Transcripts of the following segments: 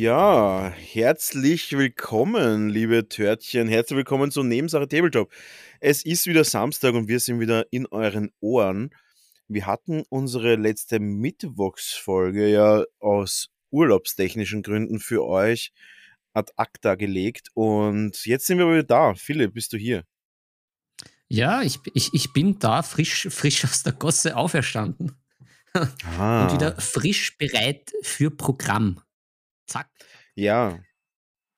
Ja, herzlich willkommen, liebe Törtchen. Herzlich willkommen zu Nebensache Tabletop. Es ist wieder Samstag und wir sind wieder in euren Ohren. Wir hatten unsere letzte Mittwochsfolge ja aus urlaubstechnischen Gründen für euch ad acta gelegt und jetzt sind wir wieder da. Philipp, bist du hier? Ja, ich, ich, ich bin da, frisch, frisch aus der Gosse auferstanden. Ah. Und wieder frisch bereit für Programm. Zack. Ja.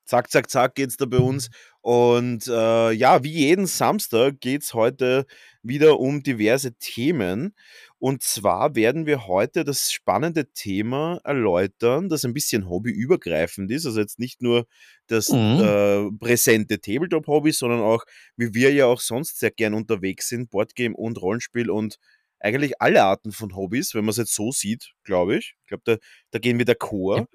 Zack, zack, zack geht's da bei uns. Und äh, ja, wie jeden Samstag geht es heute wieder um diverse Themen. Und zwar werden wir heute das spannende Thema erläutern, das ein bisschen hobbyübergreifend ist. Also jetzt nicht nur das mhm. äh, präsente Tabletop-Hobby, sondern auch, wie wir ja auch sonst sehr gern unterwegs sind, Boardgame und Rollenspiel und eigentlich alle Arten von Hobbys, wenn man es jetzt so sieht, glaube ich. Ich glaube, da, da gehen wir der Chor. Ja.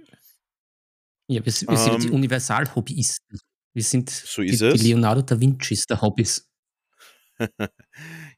Ja, wir, wir sind die ähm. Universal-Hobbyisten. Wir sind so die, die, Leonardo da Vincis der Hobbys.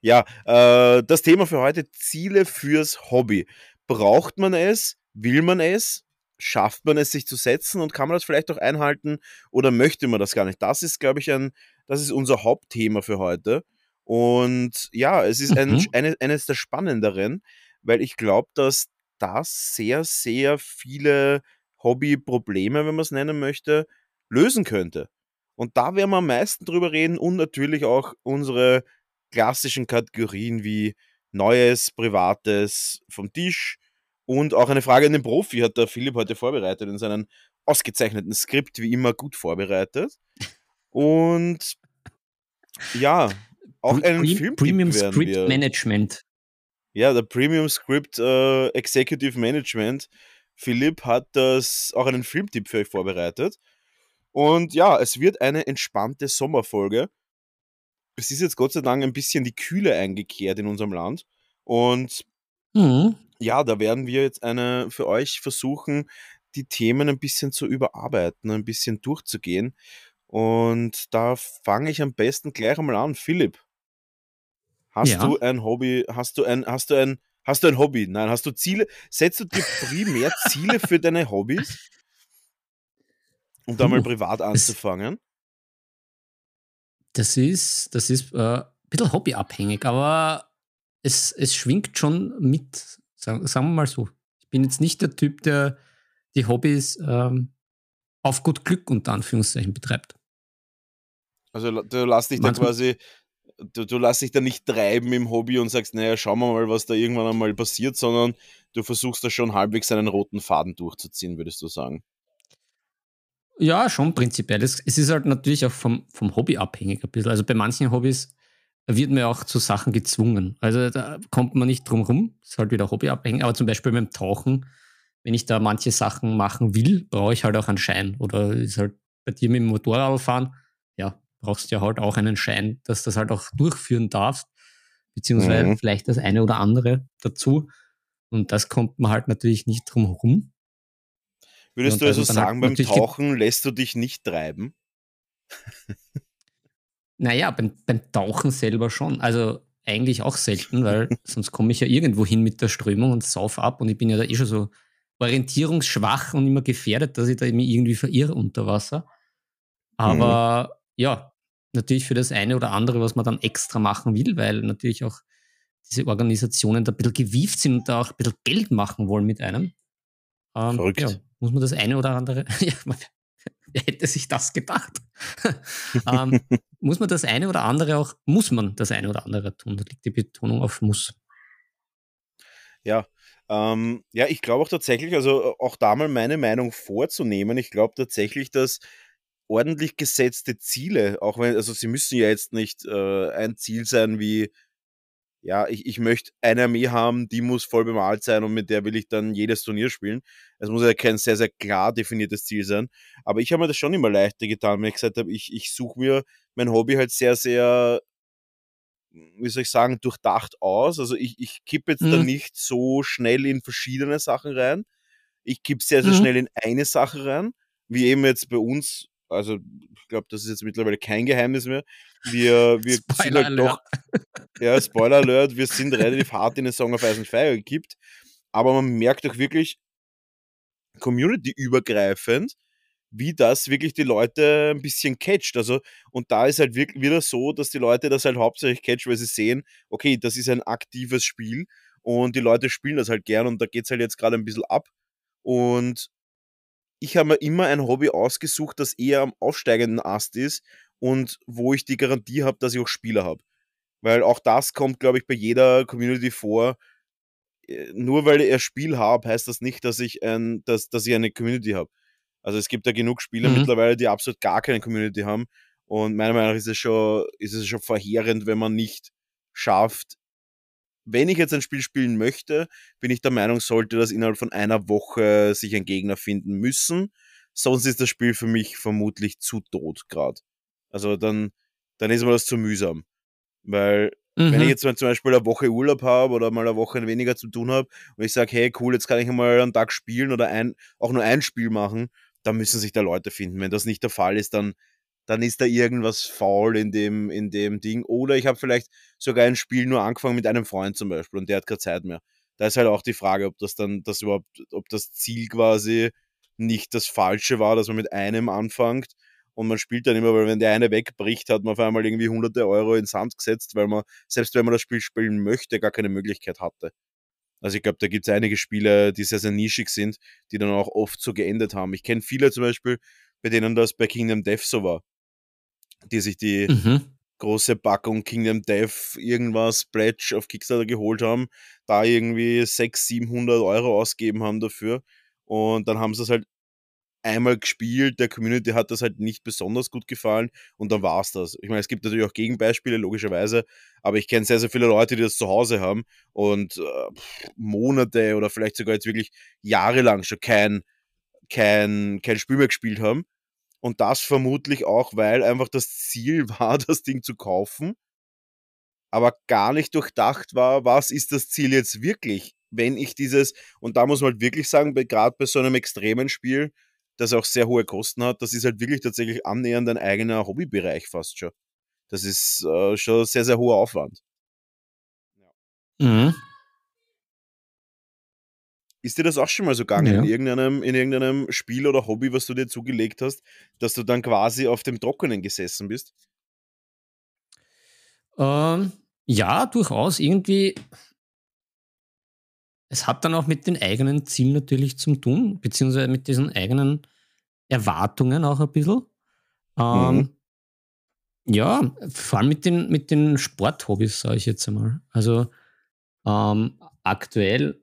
ja, äh, das Thema für heute: Ziele fürs Hobby. Braucht man es? Will man es? Schafft man es, sich zu setzen und kann man das vielleicht auch einhalten oder möchte man das gar nicht? Das ist, glaube ich, ein, das ist unser Hauptthema für heute. Und ja, es ist ein, mhm. eine, eines der spannenderen, weil ich glaube, dass das sehr, sehr viele Hobbyprobleme, wenn man es nennen möchte, lösen könnte. Und da werden wir am meisten drüber reden und natürlich auch unsere klassischen Kategorien wie Neues, Privates vom Tisch und auch eine Frage an den Profi hat der Philipp heute vorbereitet in seinem ausgezeichneten Skript, wie immer gut vorbereitet. Und ja, auch einen Pre Film Premium Script. Management. Ja, der Premium Script äh, Executive Management Philipp hat das auch einen Filmtipp für euch vorbereitet. Und ja, es wird eine entspannte Sommerfolge. Es ist jetzt Gott sei Dank ein bisschen die Kühle eingekehrt in unserem Land. Und mhm. ja, da werden wir jetzt eine für euch versuchen, die Themen ein bisschen zu überarbeiten, ein bisschen durchzugehen. Und da fange ich am besten gleich einmal an. Philipp, hast ja. du ein Hobby, hast du ein, hast du ein Hast du ein Hobby? Nein, hast du Ziele? Setzt du dir primär Ziele für deine Hobbys? Um da mal privat anzufangen? Das ist, das ist äh, ein bisschen hobbyabhängig, aber es, es schwingt schon mit, sagen, sagen wir mal so. Ich bin jetzt nicht der Typ, der die Hobbys ähm, auf gut Glück unter Anführungszeichen betreibt. Also du lass dich da quasi du, du lässt dich da nicht treiben im Hobby und sagst, naja, schauen wir mal, was da irgendwann einmal passiert, sondern du versuchst da schon halbwegs einen roten Faden durchzuziehen, würdest du sagen. Ja, schon prinzipiell. Es, ist halt natürlich auch vom, vom Hobby abhängig ein bisschen. Also bei manchen Hobbys wird man auch zu Sachen gezwungen. Also da kommt man nicht drum rum. Ist halt wieder hobbyabhängig. Aber zum Beispiel beim Tauchen, wenn ich da manche Sachen machen will, brauche ich halt auch einen Schein. Oder ist halt bei dir mit dem Motorrad fahren, ja, brauchst ja halt auch einen Schein, dass das halt auch durchführen darfst, beziehungsweise mhm. vielleicht das eine oder andere dazu. Und das kommt man halt natürlich nicht drum herum. Würdest und du also sagen, beim Tauchen lässt du dich nicht treiben? naja, beim, beim Tauchen selber schon. Also eigentlich auch selten, weil sonst komme ich ja irgendwo hin mit der Strömung und sauf ab und ich bin ja da eh schon so orientierungsschwach und immer gefährdet, dass ich da irgendwie verirre unter Wasser. Aber mhm ja, natürlich für das eine oder andere, was man dann extra machen will, weil natürlich auch diese Organisationen da ein bisschen gewieft sind und da auch ein bisschen Geld machen wollen mit einem. Ähm, Verrückt. Ja, muss man das eine oder andere, ja, wer hätte sich das gedacht? ähm, muss man das eine oder andere auch, muss man das eine oder andere tun? Da liegt die Betonung auf muss. Ja, ähm, ja, ich glaube auch tatsächlich, also auch da mal meine Meinung vorzunehmen, ich glaube tatsächlich, dass ordentlich gesetzte Ziele, auch wenn, also sie müssen ja jetzt nicht äh, ein Ziel sein wie ja, ich, ich möchte eine Armee haben, die muss voll bemalt sein und mit der will ich dann jedes Turnier spielen. Es muss ja kein sehr, sehr klar definiertes Ziel sein. Aber ich habe mir das schon immer leichter getan, wenn ich gesagt habe, ich, ich suche mir mein Hobby halt sehr, sehr, wie soll ich sagen, durchdacht aus. Also ich, ich kippe jetzt mhm. da nicht so schnell in verschiedene Sachen rein. Ich kippe sehr, sehr mhm. schnell in eine Sache rein, wie eben jetzt bei uns also ich glaube, das ist jetzt mittlerweile kein Geheimnis mehr. Wir, wir sind halt doch, ja, Spoiler Alert, wir sind relativ hart in den Song of Ice and Fire gekippt, aber man merkt doch wirklich community-übergreifend, wie das wirklich die Leute ein bisschen catcht. Also, und da ist halt wirklich wieder so, dass die Leute das halt hauptsächlich catchen, weil sie sehen, okay, das ist ein aktives Spiel und die Leute spielen das halt gern und da geht es halt jetzt gerade ein bisschen ab. Und ich habe mir immer ein Hobby ausgesucht, das eher am aufsteigenden Ast ist und wo ich die Garantie habe, dass ich auch Spieler habe. Weil auch das kommt, glaube ich, bei jeder Community vor. Äh, nur weil ich ein Spiel habe, heißt das nicht, dass ich, ein, dass, dass ich eine Community habe. Also es gibt ja genug Spieler mhm. mittlerweile, die absolut gar keine Community haben. Und meiner Meinung nach ist es schon, ist es schon verheerend, wenn man nicht schafft, wenn ich jetzt ein Spiel spielen möchte, bin ich der Meinung, sollte das innerhalb von einer Woche sich ein Gegner finden müssen. Sonst ist das Spiel für mich vermutlich zu tot gerade. Also dann, dann ist mir das zu mühsam. Weil mhm. wenn ich mhm. jetzt mal zum Beispiel eine Woche Urlaub habe oder mal eine Woche weniger zu tun habe und ich sage, hey cool, jetzt kann ich mal einen Tag spielen oder ein, auch nur ein Spiel machen, dann müssen sich da Leute finden. Wenn das nicht der Fall ist, dann dann ist da irgendwas faul in dem, in dem Ding. Oder ich habe vielleicht sogar ein Spiel nur angefangen mit einem Freund zum Beispiel und der hat keine Zeit mehr. Da ist halt auch die Frage, ob das dann, das überhaupt, ob das Ziel quasi nicht das Falsche war, dass man mit einem anfängt und man spielt dann immer, weil wenn der eine wegbricht, hat man auf einmal irgendwie hunderte Euro ins Sand gesetzt, weil man, selbst wenn man das Spiel spielen möchte, gar keine Möglichkeit hatte. Also ich glaube, da gibt es einige Spiele, die sehr, sehr nischig sind, die dann auch oft so geendet haben. Ich kenne viele zum Beispiel, bei denen das bei Kingdom Death so war die sich die mhm. große Packung Kingdom Death irgendwas Pledge auf Kickstarter geholt haben, da irgendwie 600, 700 Euro ausgeben haben dafür und dann haben sie es halt einmal gespielt, der Community hat das halt nicht besonders gut gefallen und dann war es das. Ich meine, es gibt natürlich auch Gegenbeispiele, logischerweise, aber ich kenne sehr, sehr viele Leute, die das zu Hause haben und äh, Monate oder vielleicht sogar jetzt wirklich jahrelang schon kein, kein, kein Spiel mehr gespielt haben und das vermutlich auch, weil einfach das Ziel war, das Ding zu kaufen, aber gar nicht durchdacht war, was ist das Ziel jetzt wirklich, wenn ich dieses, und da muss man halt wirklich sagen, gerade bei so einem extremen Spiel, das auch sehr hohe Kosten hat, das ist halt wirklich tatsächlich annähernd ein eigener Hobbybereich fast schon. Das ist äh, schon sehr, sehr hoher Aufwand. Mhm. Ist dir das auch schon mal so gegangen ja. in, irgendeinem, in irgendeinem Spiel oder Hobby, was du dir zugelegt hast, dass du dann quasi auf dem Trockenen gesessen bist? Ähm, ja, durchaus. Irgendwie. Es hat dann auch mit den eigenen Zielen natürlich zu tun, beziehungsweise mit diesen eigenen Erwartungen auch ein bisschen. Ähm, mhm. Ja, vor allem mit den, mit den Sporthobbys, sage ich jetzt einmal. Also ähm, aktuell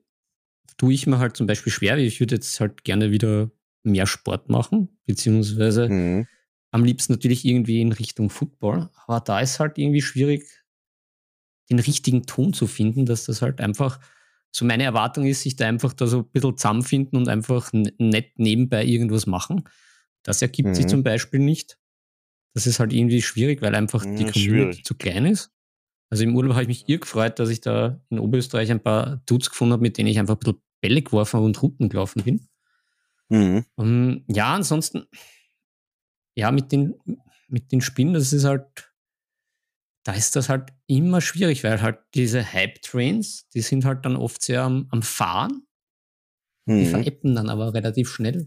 tue ich mir halt zum Beispiel schwer. Ich würde jetzt halt gerne wieder mehr Sport machen, beziehungsweise mhm. am liebsten natürlich irgendwie in Richtung Football. Aber da ist halt irgendwie schwierig, den richtigen Ton zu finden, dass das halt einfach so meine Erwartung ist, sich da einfach da so ein bisschen zusammenfinden und einfach nett nebenbei irgendwas machen. Das ergibt mhm. sich zum Beispiel nicht. Das ist halt irgendwie schwierig, weil einfach ja, die Community schwierig. zu klein ist. Also im Urlaub habe ich mich irr gefreut, dass ich da in Oberösterreich ein paar Dudes gefunden habe, mit denen ich einfach ein bisschen Bälle geworfen und Routen gelaufen bin. Mhm. Und ja, ansonsten, ja, mit den, mit den Spinnen, das ist halt, da ist das halt immer schwierig, weil halt diese Hype-Trains, die sind halt dann oft sehr am, am Fahren. Mhm. Die veräppen dann aber relativ schnell.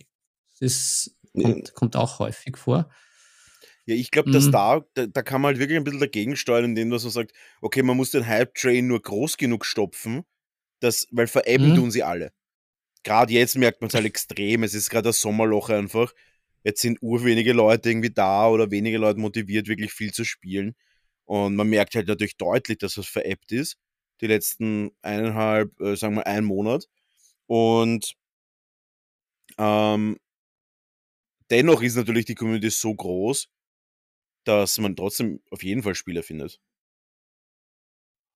Das kommt, kommt auch häufig vor. Ja, ich glaube, dass mhm. da, da, da, kann man halt wirklich ein bisschen dagegen steuern, indem man so sagt, okay, man muss den Hype-Train nur groß genug stopfen, das, weil veräppeln mhm. tun sie alle. Gerade jetzt merkt man es halt extrem. Es ist gerade das Sommerloch einfach. Jetzt sind urwenige Leute irgendwie da oder wenige Leute motiviert, wirklich viel zu spielen. Und man merkt halt natürlich deutlich, dass das veräppt ist. Die letzten eineinhalb, äh, sagen wir, einen Monat. Und ähm, dennoch ist natürlich die Community so groß, dass man trotzdem auf jeden Fall Spieler findet.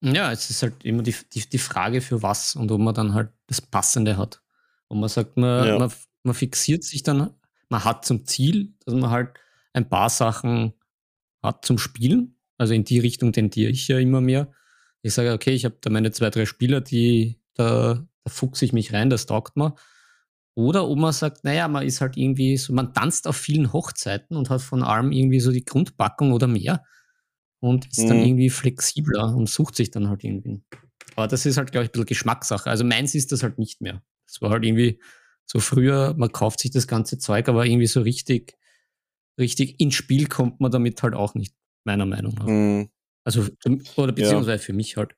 Ja, es ist halt immer die, die, die Frage für was und ob man dann halt das Passende hat. Und man sagt, man, ja. man, man fixiert sich dann, man hat zum Ziel, dass man halt ein paar Sachen hat zum Spielen. Also in die Richtung tendiere ich ja immer mehr. Ich sage, okay, ich habe da meine zwei, drei Spieler, die da, da fuchse ich mich rein, das taugt mir. Oder ob man sagt, naja, man ist halt irgendwie so, man tanzt auf vielen Hochzeiten und hat von allem irgendwie so die Grundpackung oder mehr und ist mhm. dann irgendwie flexibler und sucht sich dann halt irgendwie. Aber das ist halt, glaube ich, ein bisschen Geschmackssache. Also meins ist das halt nicht mehr. Das war halt irgendwie so früher, man kauft sich das ganze Zeug, aber irgendwie so richtig, richtig ins Spiel kommt man damit halt auch nicht, meiner Meinung nach. Mhm. Also, oder beziehungsweise ja. für mich halt.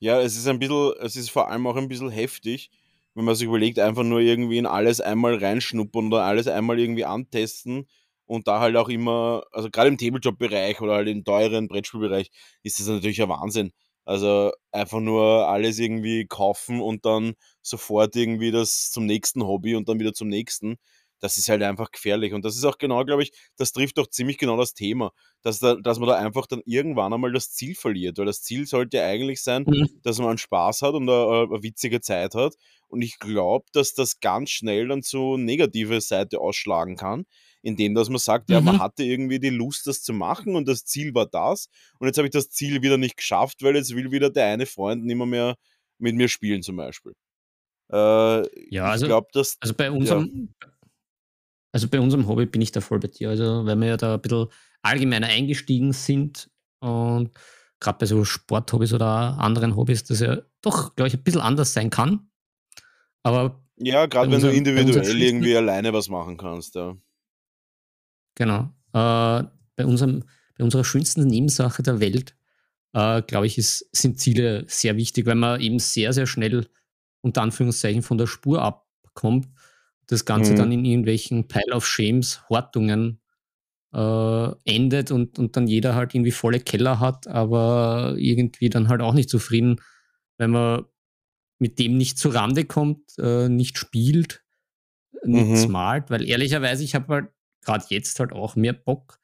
Ja, es ist ein bisschen, es ist vor allem auch ein bisschen heftig, wenn man sich überlegt, einfach nur irgendwie in alles einmal reinschnuppern oder alles einmal irgendwie antesten und da halt auch immer, also gerade im Tabletop-Bereich oder halt im teuren Brettspielbereich ist das natürlich ein Wahnsinn. Also einfach nur alles irgendwie kaufen und dann sofort irgendwie das zum nächsten Hobby und dann wieder zum nächsten. Das ist halt einfach gefährlich. Und das ist auch genau, glaube ich, das trifft doch ziemlich genau das Thema, dass, da, dass man da einfach dann irgendwann einmal das Ziel verliert. Weil das Ziel sollte eigentlich sein, mhm. dass man Spaß hat und eine, eine witzige Zeit hat. Und ich glaube, dass das ganz schnell dann so negative Seite ausschlagen kann, indem dass man sagt, ja, mhm. man hatte irgendwie die Lust, das zu machen und das Ziel war das. Und jetzt habe ich das Ziel wieder nicht geschafft, weil jetzt will wieder der eine Freund nicht mehr, mit mir spielen, zum Beispiel. Äh, ja, also, glaub, dass, also bei unserem, ja. also bei unserem Hobby bin ich da voll bei dir. Also, weil wir ja da ein bisschen allgemeiner eingestiegen sind und gerade bei so Sporthobbys oder anderen Hobbys, das ja doch, glaube ich, ein bisschen anders sein kann. Aber ja, gerade wenn du individuell irgendwie alleine was machen kannst, ja. Genau. Äh, bei, unserem, bei unserer schönsten Nebensache der Welt, äh, glaube ich, ist, sind Ziele sehr wichtig, weil man eben sehr, sehr schnell unter Anführungszeichen von der Spur abkommt. Das Ganze mhm. dann in irgendwelchen Pile of Shames, Hortungen äh, endet und, und dann jeder halt irgendwie volle Keller hat, aber irgendwie dann halt auch nicht zufrieden, wenn man mit dem nicht zu Rande kommt, äh, nicht spielt, nichts mhm. malt, weil ehrlicherweise, ich habe halt gerade jetzt halt auch mehr Bock,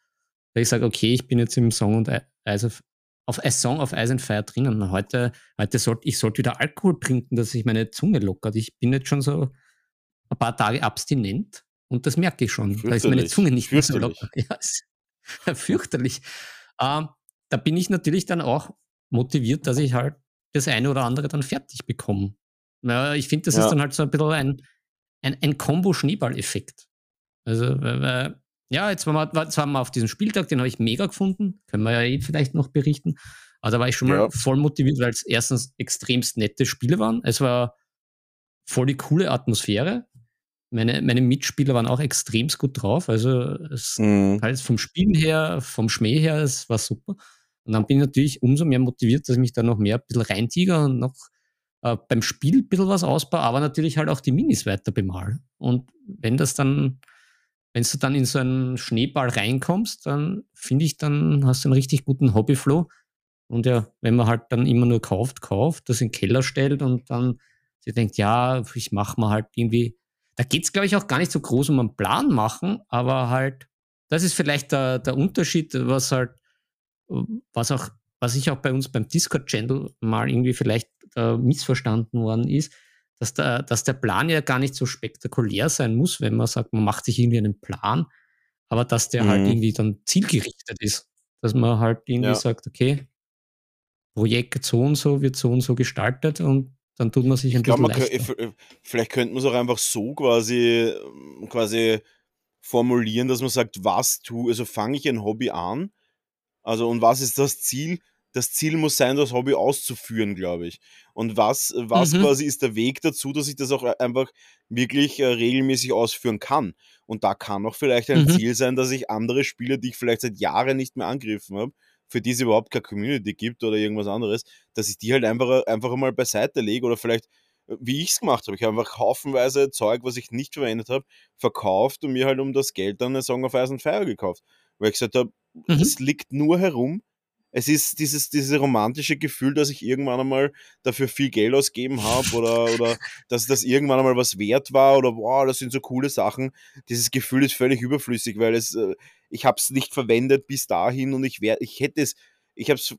weil ich sage, okay, ich bin jetzt im Song und Eis auf, auf A Song of Ice and Fire drinnen. Heute, heute sollte ich sollte wieder Alkohol trinken, dass sich meine Zunge lockert. Ich bin jetzt schon so ein paar Tage abstinent und das merke ich schon. Da ist meine Zunge nicht mehr so locker. Ja, ist fürchterlich. Ähm, da bin ich natürlich dann auch motiviert, dass ich halt das eine oder andere dann fertig bekomme. Ja, ich finde, das ja. ist dann halt so ein bisschen ein, ein, ein Kombo-Schneeball-Effekt. Also, weil, ja, jetzt waren, wir, jetzt waren wir auf diesem Spieltag, den habe ich mega gefunden. Können wir ja eh vielleicht noch berichten. Aber da war ich schon mal voll motiviert, weil es erstens extremst nette Spiele waren. Es war voll die coole Atmosphäre. Meine, meine Mitspieler waren auch extremst gut drauf. Also es mhm. halt vom Spielen her, vom Schmäh her, es war super. Und dann bin ich natürlich umso mehr motiviert, dass ich mich da noch mehr ein bisschen reintiger und noch äh, beim Spiel ein bisschen was ausbaue, aber natürlich halt auch die Minis weiter bemal. Und wenn das dann wenn du dann in so einen Schneeball reinkommst, dann finde ich, dann hast du einen richtig guten Hobbyflow. Und ja, wenn man halt dann immer nur kauft, kauft, das in den Keller stellt und dann sie denkt, ja, ich mache mal halt irgendwie, da geht es, glaube ich, auch gar nicht so groß um einen Plan machen, aber halt, das ist vielleicht der, der Unterschied, was halt, was auch, was ich auch bei uns beim Discord-Channel mal irgendwie vielleicht äh, missverstanden worden ist, dass der, dass der Plan ja gar nicht so spektakulär sein muss, wenn man sagt, man macht sich irgendwie einen Plan, aber dass der halt mhm. halt irgendwie dann zielgerichtet ist. Dass man halt irgendwie ja. sagt, okay, Projekt so und so wird so und so gestaltet und dann tut man sich ein ich bisschen glaub, leichter. Vielleicht könnte man es auch einfach so quasi, quasi formulieren, dass man sagt, was tu, also fange ich ein Hobby an, also und was ist das Ziel? Das Ziel muss sein, das Hobby auszuführen, glaube ich. Und was, was mhm. quasi ist der Weg dazu, dass ich das auch einfach wirklich äh, regelmäßig ausführen kann? Und da kann auch vielleicht ein mhm. Ziel sein, dass ich andere Spiele, die ich vielleicht seit Jahren nicht mehr angegriffen habe, für die es überhaupt keine Community gibt oder irgendwas anderes, dass ich die halt einfach, einfach mal beiseite lege oder vielleicht äh, wie ich es gemacht habe. Ich habe einfach haufenweise Zeug, was ich nicht verwendet habe, verkauft und mir halt um das Geld dann eine Song of Ice and Fire gekauft. Weil ich gesagt habe, mhm. es liegt nur herum, es ist dieses, dieses romantische Gefühl, dass ich irgendwann einmal dafür viel Geld ausgeben habe oder, oder dass das irgendwann einmal was wert war oder wow, das sind so coole Sachen. Dieses Gefühl ist völlig überflüssig, weil es, äh, ich habe es nicht verwendet bis dahin und ich wär, ich hätte es, ich habe es,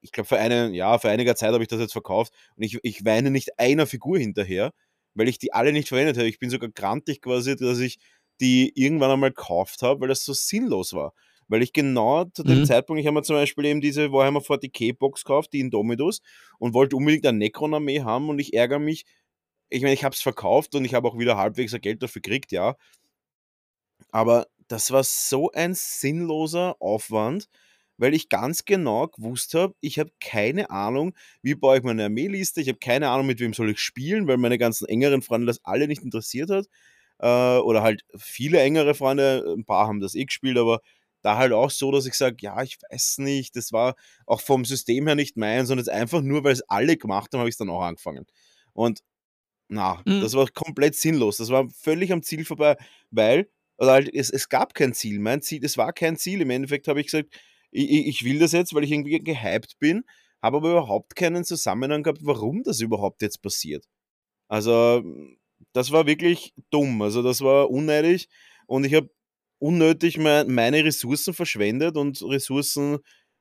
ich glaube, vor, ja, vor einiger Zeit habe ich das jetzt verkauft und ich, ich weine nicht einer Figur hinterher, weil ich die alle nicht verwendet habe. Ich bin sogar grantig quasi, dass ich die irgendwann einmal gekauft habe, weil das so sinnlos war. Weil ich genau zu dem mhm. Zeitpunkt, ich habe mir zum Beispiel eben diese Warhammer 40k Box gekauft, die Indomitus, und wollte unbedingt eine Necron-Armee haben und ich ärgere mich. Ich meine, ich habe es verkauft und ich habe auch wieder halbwegs Geld dafür gekriegt, ja. Aber das war so ein sinnloser Aufwand, weil ich ganz genau gewusst habe, ich habe keine Ahnung, wie baue ich meine Armeeliste, ich habe keine Ahnung, mit wem soll ich spielen, weil meine ganzen engeren Freunde das alle nicht interessiert hat. Äh, oder halt viele engere Freunde, ein paar haben das eh gespielt, aber da halt auch so, dass ich sage, ja, ich weiß nicht, das war auch vom System her nicht meins, sondern jetzt einfach nur, weil es alle gemacht haben, habe ich es dann auch angefangen. Und na, mhm. das war komplett sinnlos. Das war völlig am Ziel vorbei, weil also halt, es, es gab kein Ziel. Mein Ziel, es war kein Ziel. Im Endeffekt habe ich gesagt, ich, ich will das jetzt, weil ich irgendwie gehypt bin, habe aber überhaupt keinen Zusammenhang gehabt, warum das überhaupt jetzt passiert. Also, das war wirklich dumm. Also, das war unneidig und ich habe unnötig meine Ressourcen verschwendet und Ressourcen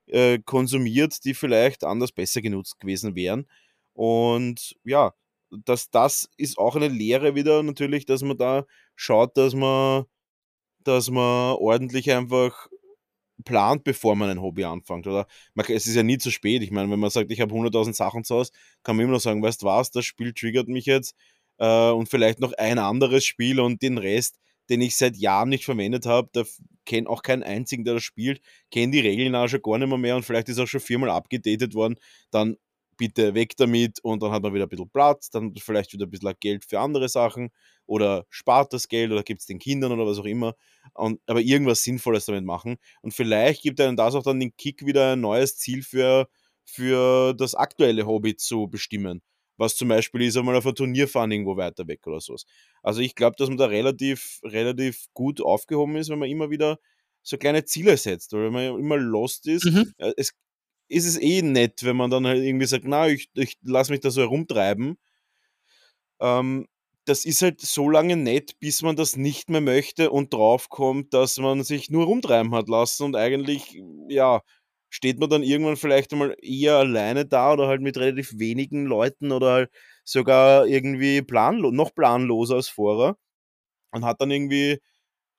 äh, konsumiert, die vielleicht anders besser genutzt gewesen wären. Und ja, das, das ist auch eine Lehre wieder natürlich, dass man da schaut, dass man, dass man ordentlich einfach plant, bevor man ein Hobby anfängt. Oder man, es ist ja nie zu spät. Ich meine, wenn man sagt, ich habe 100.000 Sachen zu Hause, kann man immer noch sagen, weißt du was, das Spiel triggert mich jetzt äh, und vielleicht noch ein anderes Spiel und den Rest, den ich seit Jahren nicht verwendet habe, da kenne auch keinen einzigen, der das spielt, kenne die Regeln auch schon gar nicht mehr, mehr und vielleicht ist auch schon viermal abgedatet worden, dann bitte weg damit und dann hat man wieder ein bisschen Platz, dann vielleicht wieder ein bisschen Geld für andere Sachen oder spart das Geld oder gibt es den Kindern oder was auch immer. Und, aber irgendwas Sinnvolles damit machen. Und vielleicht gibt einem das auch dann den Kick, wieder ein neues Ziel für, für das aktuelle Hobby zu bestimmen. Was zum Beispiel ist, einmal auf ein Turnier fahren irgendwo weiter weg oder sowas. Also ich glaube, dass man da relativ, relativ gut aufgehoben ist, wenn man immer wieder so kleine Ziele setzt oder wenn man immer lost ist. Mhm. Es ist es eh nett, wenn man dann halt irgendwie sagt, na, ich, ich lasse mich da so herumtreiben. Ähm, das ist halt so lange nett, bis man das nicht mehr möchte und draufkommt, dass man sich nur rumtreiben hat lassen und eigentlich, ja, steht man dann irgendwann vielleicht einmal eher alleine da oder halt mit relativ wenigen Leuten oder halt sogar irgendwie planlo noch planloser als vorher und hat dann irgendwie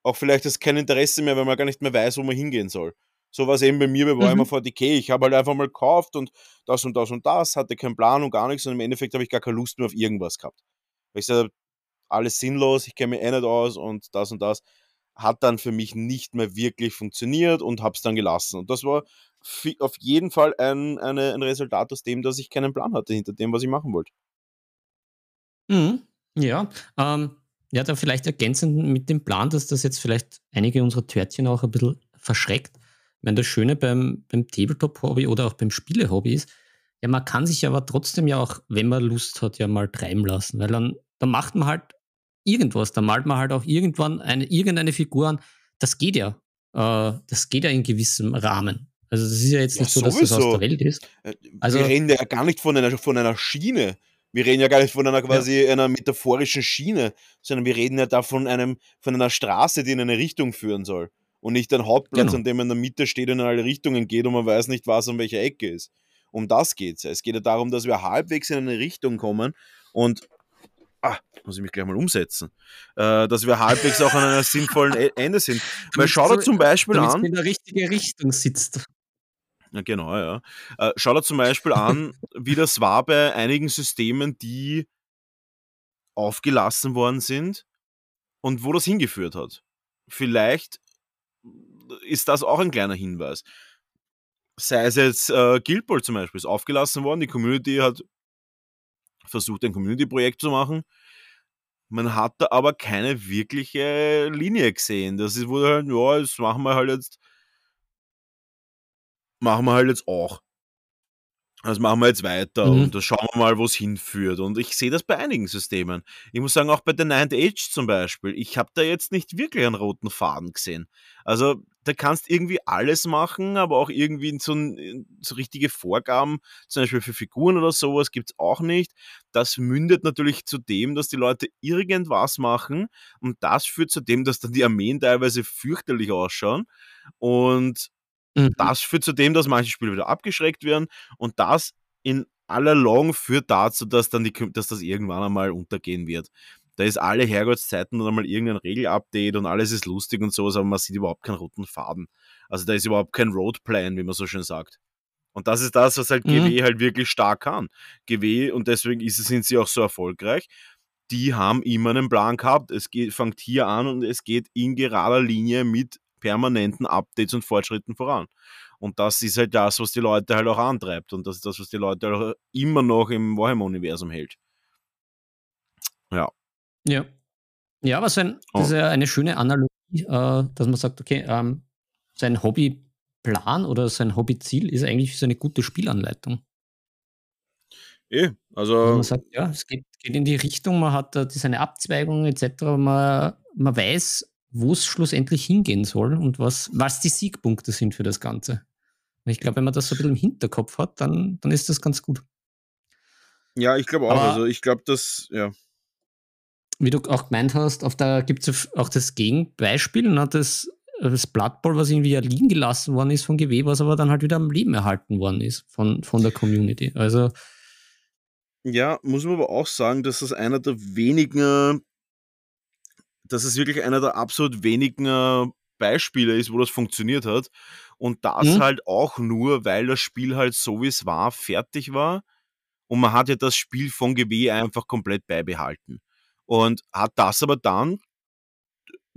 auch vielleicht das kein Interesse mehr, weil man gar nicht mehr weiß, wo man hingehen soll. So war es eben bei mir bei Warhammer mhm. 40k. Ich habe halt einfach mal gekauft und das und das und das, hatte keinen Plan und gar nichts und im Endeffekt habe ich gar keine Lust mehr auf irgendwas gehabt. Weil ich gesagt alles sinnlos, ich kenne mich eh nicht aus und das und das hat dann für mich nicht mehr wirklich funktioniert und habe es dann gelassen. Und das war auf jeden Fall ein, eine, ein Resultat aus dem, dass ich keinen Plan hatte hinter dem, was ich machen wollte. Mhm. Ja, ähm, ja, dann vielleicht ergänzend mit dem Plan, dass das jetzt vielleicht einige unserer Törtchen auch ein bisschen verschreckt. Ich meine, das Schöne beim, beim Tabletop-Hobby oder auch beim Spiele-Hobby ist, ja, man kann sich aber trotzdem ja auch, wenn man Lust hat, ja mal treiben lassen, weil dann, dann macht man halt irgendwas, dann malt man halt auch irgendwann eine, irgendeine Figur an. Das geht ja. Äh, das geht ja in gewissem Rahmen. Also das ist ja jetzt nicht ja, so, dass das aus der Welt ist. Äh, also, wir reden ja gar nicht von einer, von einer Schiene. Wir reden ja gar nicht von einer quasi ja. einer metaphorischen Schiene, sondern wir reden ja da von einem, von einer Straße, die in eine Richtung führen soll. Und nicht ein Hauptplatz, genau. an dem man in der Mitte steht und in alle Richtungen geht und man weiß nicht, was an welcher Ecke ist. Um das geht es ja. Es geht ja darum, dass wir halbwegs in eine Richtung kommen und ah, muss ich mich gleich mal umsetzen, äh, dass wir halbwegs auch an einer sinnvollen e Ende sind. Weil schau dir zum Beispiel an. in der richtigen Richtung sitzt. Ja, genau, ja. Äh, schau dir zum Beispiel an, wie das war bei einigen Systemen, die aufgelassen worden sind und wo das hingeführt hat. Vielleicht ist das auch ein kleiner Hinweis. Sei es jetzt äh, Guild Ball zum Beispiel, ist aufgelassen worden, die Community hat versucht, ein Community-Projekt zu machen. Man hat da aber keine wirkliche Linie gesehen. Das wurde halt, ja, das machen wir halt jetzt, machen wir halt jetzt auch. Das machen wir jetzt weiter mhm. und da schauen wir mal, wo es hinführt. Und ich sehe das bei einigen Systemen. Ich muss sagen, auch bei The Ninth Age zum Beispiel. Ich habe da jetzt nicht wirklich einen roten Faden gesehen. Also da kannst irgendwie alles machen, aber auch irgendwie so, so richtige Vorgaben, zum Beispiel für Figuren oder sowas, gibt es auch nicht. Das mündet natürlich zu dem, dass die Leute irgendwas machen und das führt zu dem, dass dann die Armeen teilweise fürchterlich ausschauen. Und Mhm. Das führt zu dem, dass manche Spiele wieder abgeschreckt werden und das in aller Long führt dazu, dass dann die, dass das irgendwann einmal untergehen wird. Da ist alle Herrgottszeiten dann einmal irgendein Regelupdate und alles ist lustig und sowas, aber man sieht überhaupt keinen roten Faden. Also da ist überhaupt kein Roadplan, wie man so schön sagt. Und das ist das, was halt mhm. GW halt wirklich stark kann. GW, und deswegen ist, sind sie auch so erfolgreich, die haben immer einen Plan gehabt. Es geht, fängt hier an und es geht in gerader Linie mit permanenten Updates und Fortschritten voran. Und das ist halt das, was die Leute halt auch antreibt. Und das ist das, was die Leute halt auch immer noch im Warhammer-Universum hält. Ja. Ja. Ja, aber so ein, das ist ja eine schöne Analogie, äh, dass man sagt, okay, ähm, sein Hobbyplan oder sein Hobbyziel ist eigentlich so eine gute Spielanleitung. Eh, also. also man sagt, ja, es geht, geht, in die Richtung, man hat da seine Abzweigungen etc., man, man weiß, wo es schlussendlich hingehen soll und was, was die Siegpunkte sind für das Ganze. Und ich glaube, wenn man das so ein bisschen im Hinterkopf hat, dann, dann ist das ganz gut. Ja, ich glaube auch. Aber also ich glaube, dass, ja. Wie du auch gemeint hast, auf da gibt es auch das Gegenbeispiel, ne, das, das Blood Bowl, was irgendwie ja liegen gelassen worden ist von GW, was aber dann halt wieder am Leben erhalten worden ist von, von der Community. Also ja, muss man aber auch sagen, dass das einer der wenigen, dass es wirklich einer der absolut wenigen Beispiele ist, wo das funktioniert hat. Und das mhm. halt auch nur, weil das Spiel halt so wie es war, fertig war. Und man hat ja das Spiel von GW einfach komplett beibehalten. Und hat das aber dann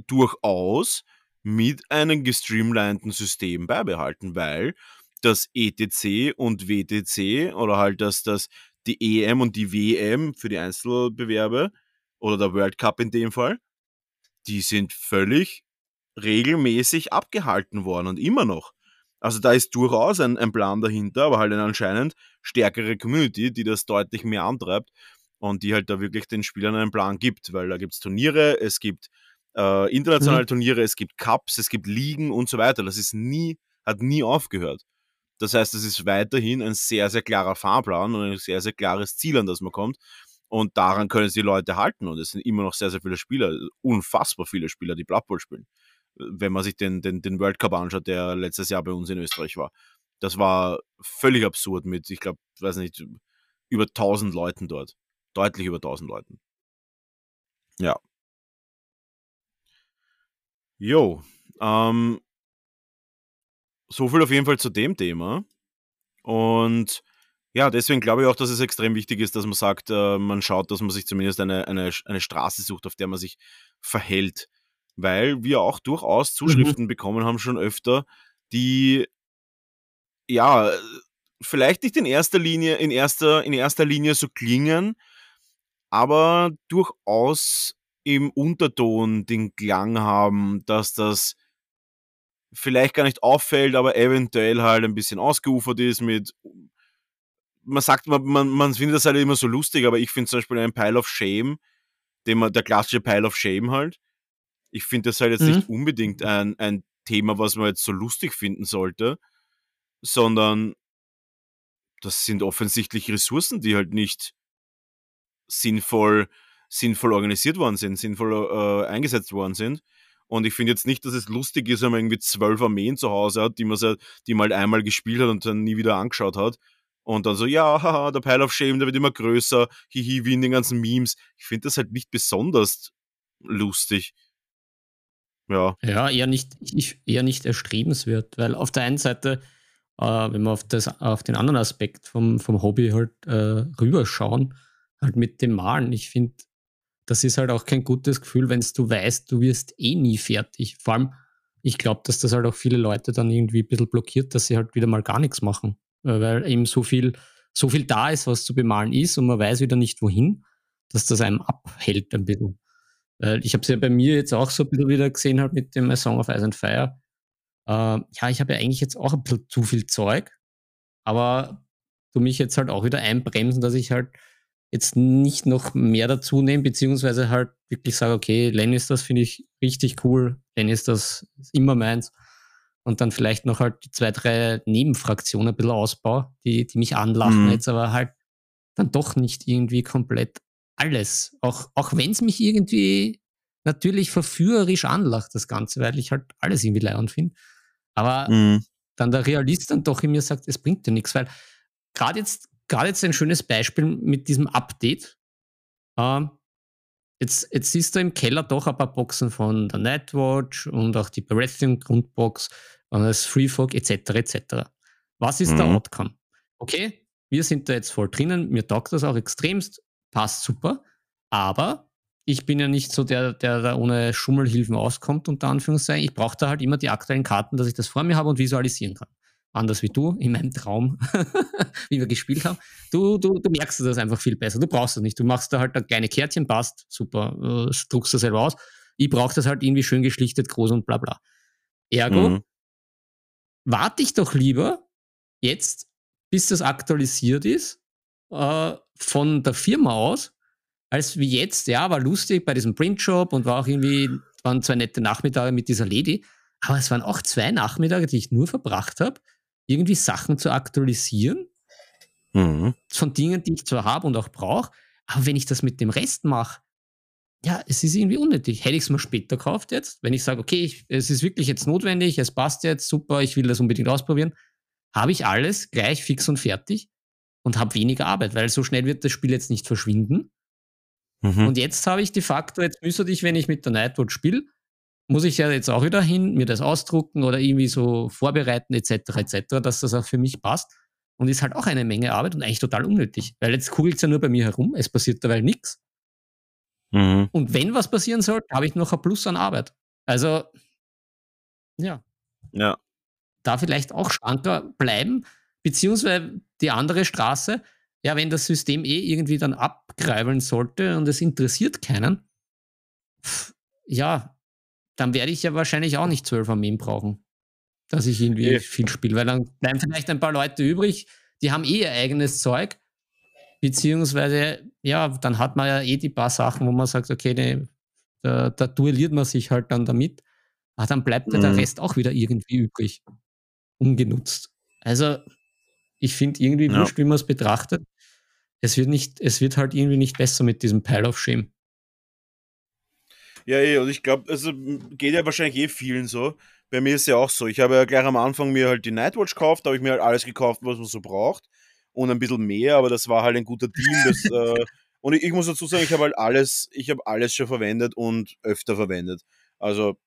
durchaus mit einem gestreamlinten System beibehalten, weil das ETC und WTC oder halt das, das die EM und die WM für die Einzelbewerbe oder der World Cup in dem Fall, die sind völlig regelmäßig abgehalten worden und immer noch. Also da ist durchaus ein, ein Plan dahinter, aber halt eine anscheinend stärkere Community, die das deutlich mehr antreibt und die halt da wirklich den Spielern einen Plan gibt, weil da gibt es Turniere, es gibt äh, internationale mhm. Turniere, es gibt Cups, es gibt Ligen und so weiter. Das ist nie, hat nie aufgehört. Das heißt, es ist weiterhin ein sehr, sehr klarer Fahrplan und ein sehr, sehr klares Ziel, an das man kommt. Und daran können sich die Leute halten. Und es sind immer noch sehr, sehr viele Spieler, unfassbar viele Spieler, die Blood Bowl spielen. Wenn man sich den, den, den World Cup anschaut, der letztes Jahr bei uns in Österreich war. Das war völlig absurd mit, ich glaube, weiß nicht, über 1000 Leuten dort. Deutlich über 1000 Leuten. Ja. Jo. Ähm, so viel auf jeden Fall zu dem Thema. Und ja, deswegen glaube ich auch, dass es extrem wichtig ist, dass man sagt, äh, man schaut, dass man sich zumindest eine, eine, eine Straße sucht, auf der man sich verhält. Weil wir auch durchaus mhm. Zuschriften mhm. bekommen haben, schon öfter, die ja vielleicht nicht in erster Linie, in erster, in erster Linie so klingen, aber durchaus im Unterton den Klang haben, dass das vielleicht gar nicht auffällt, aber eventuell halt ein bisschen ausgeufert ist mit man sagt, man, man, man findet das halt immer so lustig, aber ich finde zum Beispiel ein Pile of Shame, den man, der klassische Pile of Shame halt, ich finde das halt jetzt mhm. nicht unbedingt ein, ein Thema, was man jetzt so lustig finden sollte, sondern das sind offensichtlich Ressourcen, die halt nicht sinnvoll, sinnvoll organisiert worden sind, sinnvoll äh, eingesetzt worden sind. Und ich finde jetzt nicht, dass es lustig ist, wenn man irgendwie zwölf Armeen zu Hause hat, die man, die man halt einmal gespielt hat und dann nie wieder angeschaut hat. Und dann so, ja, haha, der Pile of Shame, der wird immer größer, hihi, wie in den ganzen Memes. Ich finde das halt nicht besonders lustig. Ja. Ja, eher nicht, eher nicht erstrebenswert, weil auf der einen Seite, äh, wenn wir auf, das, auf den anderen Aspekt vom, vom Hobby halt äh, rüberschauen, halt mit dem Malen, ich finde, das ist halt auch kein gutes Gefühl, wenn du weißt, du wirst eh nie fertig. Vor allem, ich glaube, dass das halt auch viele Leute dann irgendwie ein bisschen blockiert, dass sie halt wieder mal gar nichts machen. Äh, weil eben so viel, so viel da ist, was zu bemalen ist und man weiß wieder nicht wohin, dass das einem abhält ein bisschen. Weil ich habe es ja bei mir jetzt auch so ein bisschen wieder gesehen halt mit dem A Song of Ice and Fire. Äh, ja, ich habe ja eigentlich jetzt auch ein bisschen zu viel Zeug, aber du mich jetzt halt auch wieder einbremsen, dass ich halt jetzt nicht noch mehr dazu nehmen, beziehungsweise halt wirklich sage, okay, Lannisters finde ich richtig cool, Lannisters ist immer meins. Und dann vielleicht noch halt die zwei, drei Nebenfraktionen ein bisschen ausbaue, die, die mich anlachen mhm. jetzt, aber halt dann doch nicht irgendwie komplett alles. Auch, auch wenn es mich irgendwie natürlich verführerisch anlacht, das Ganze, weil ich halt alles irgendwie leid finde. Aber mhm. dann der Realist dann doch in mir sagt, es bringt dir nichts, weil gerade jetzt, gerade jetzt ein schönes Beispiel mit diesem Update. Ähm, jetzt, jetzt siehst du im Keller doch ein paar Boxen von der Nightwatch und auch die Breathium Grundbox, und das Freefog etc. etc. Was ist mhm. der Outcome? Okay, wir sind da jetzt voll drinnen, mir taugt das auch extremst, passt super, aber ich bin ja nicht so der, der da ohne Schummelhilfen auskommt, unter Anführungszeichen. Ich brauche da halt immer die aktuellen Karten, dass ich das vor mir habe und visualisieren kann. Anders wie du, in meinem Traum, wie wir gespielt haben. Du, du, du merkst das einfach viel besser. Du brauchst das nicht. Du machst da halt ein kleine Kärtchen, passt, super, äh, druckst das selber aus. Ich brauche das halt irgendwie schön geschlichtet, groß und bla bla. Ergo, mhm. Warte ich doch lieber jetzt, bis das aktualisiert ist, äh, von der Firma aus, als wie jetzt, ja, war lustig bei diesem Printshop und war auch irgendwie, waren zwei nette Nachmittage mit dieser Lady, aber es waren auch zwei Nachmittage, die ich nur verbracht habe, irgendwie Sachen zu aktualisieren. Mhm. von Dingen, die ich zwar habe und auch brauche, aber wenn ich das mit dem Rest mache, ja, es ist irgendwie unnötig. Hätte ich es mal später gekauft jetzt, wenn ich sage, okay, ich, es ist wirklich jetzt notwendig, es passt jetzt, super, ich will das unbedingt ausprobieren, habe ich alles gleich fix und fertig und habe weniger Arbeit, weil so schnell wird das Spiel jetzt nicht verschwinden. Mhm. Und jetzt habe ich de facto, jetzt müsste ich, wenn ich mit der Nightwatch spiele, muss ich ja jetzt auch wieder hin, mir das ausdrucken oder irgendwie so vorbereiten etc. etc., dass das auch für mich passt. Und ist halt auch eine Menge Arbeit und eigentlich total unnötig, weil jetzt kugelt es ja nur bei mir herum, es passiert dabei nichts. Mhm. Und wenn was passieren soll, habe ich noch ein Plus an Arbeit. Also, ja. Ja. Da vielleicht auch schlanker bleiben, beziehungsweise die andere Straße, ja, wenn das System eh irgendwie dann abgreifeln sollte und es interessiert keinen, pff, ja, dann werde ich ja wahrscheinlich auch nicht zwölf Armeen brauchen, dass ich irgendwie nee. viel spiele, weil dann bleiben vielleicht ein paar Leute übrig, die haben eh ihr eigenes Zeug, beziehungsweise, ja, dann hat man ja eh die paar Sachen, wo man sagt, okay, ne, da, da, duelliert man sich halt dann damit, aber dann bleibt mhm. der Rest auch wieder irgendwie übrig, ungenutzt. Also, ich finde irgendwie ja. wurscht, wie man es betrachtet. Es wird nicht, es wird halt irgendwie nicht besser mit diesem Pile of Shame. Ja, eh, und ich glaube, also geht ja wahrscheinlich eh vielen so. Bei mir ist ja auch so. Ich habe ja gleich am Anfang mir halt die Nightwatch gekauft, da habe ich mir halt alles gekauft, was man so braucht. Und ein bisschen mehr, aber das war halt ein guter Deal. Das, äh, und ich, ich, muss dazu sagen, ich habe halt alles, ich habe alles schon verwendet und öfter verwendet. Also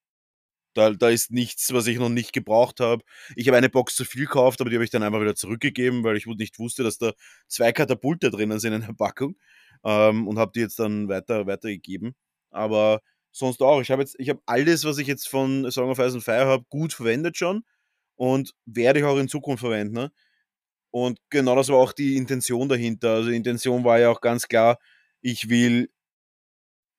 da, da ist nichts, was ich noch nicht gebraucht habe. Ich habe eine Box zu viel gekauft, aber die habe ich dann einfach wieder zurückgegeben, weil ich nicht wusste, dass da zwei Katapulte drinnen sind in der Packung. Ähm, und habe die jetzt dann weiter weitergegeben. Aber sonst auch. Ich habe jetzt, ich habe alles, was ich jetzt von Song of Ice and Fire habe, gut verwendet schon und werde ich auch in Zukunft verwenden. Ne? Und genau das war auch die Intention dahinter. Also die Intention war ja auch ganz klar, ich will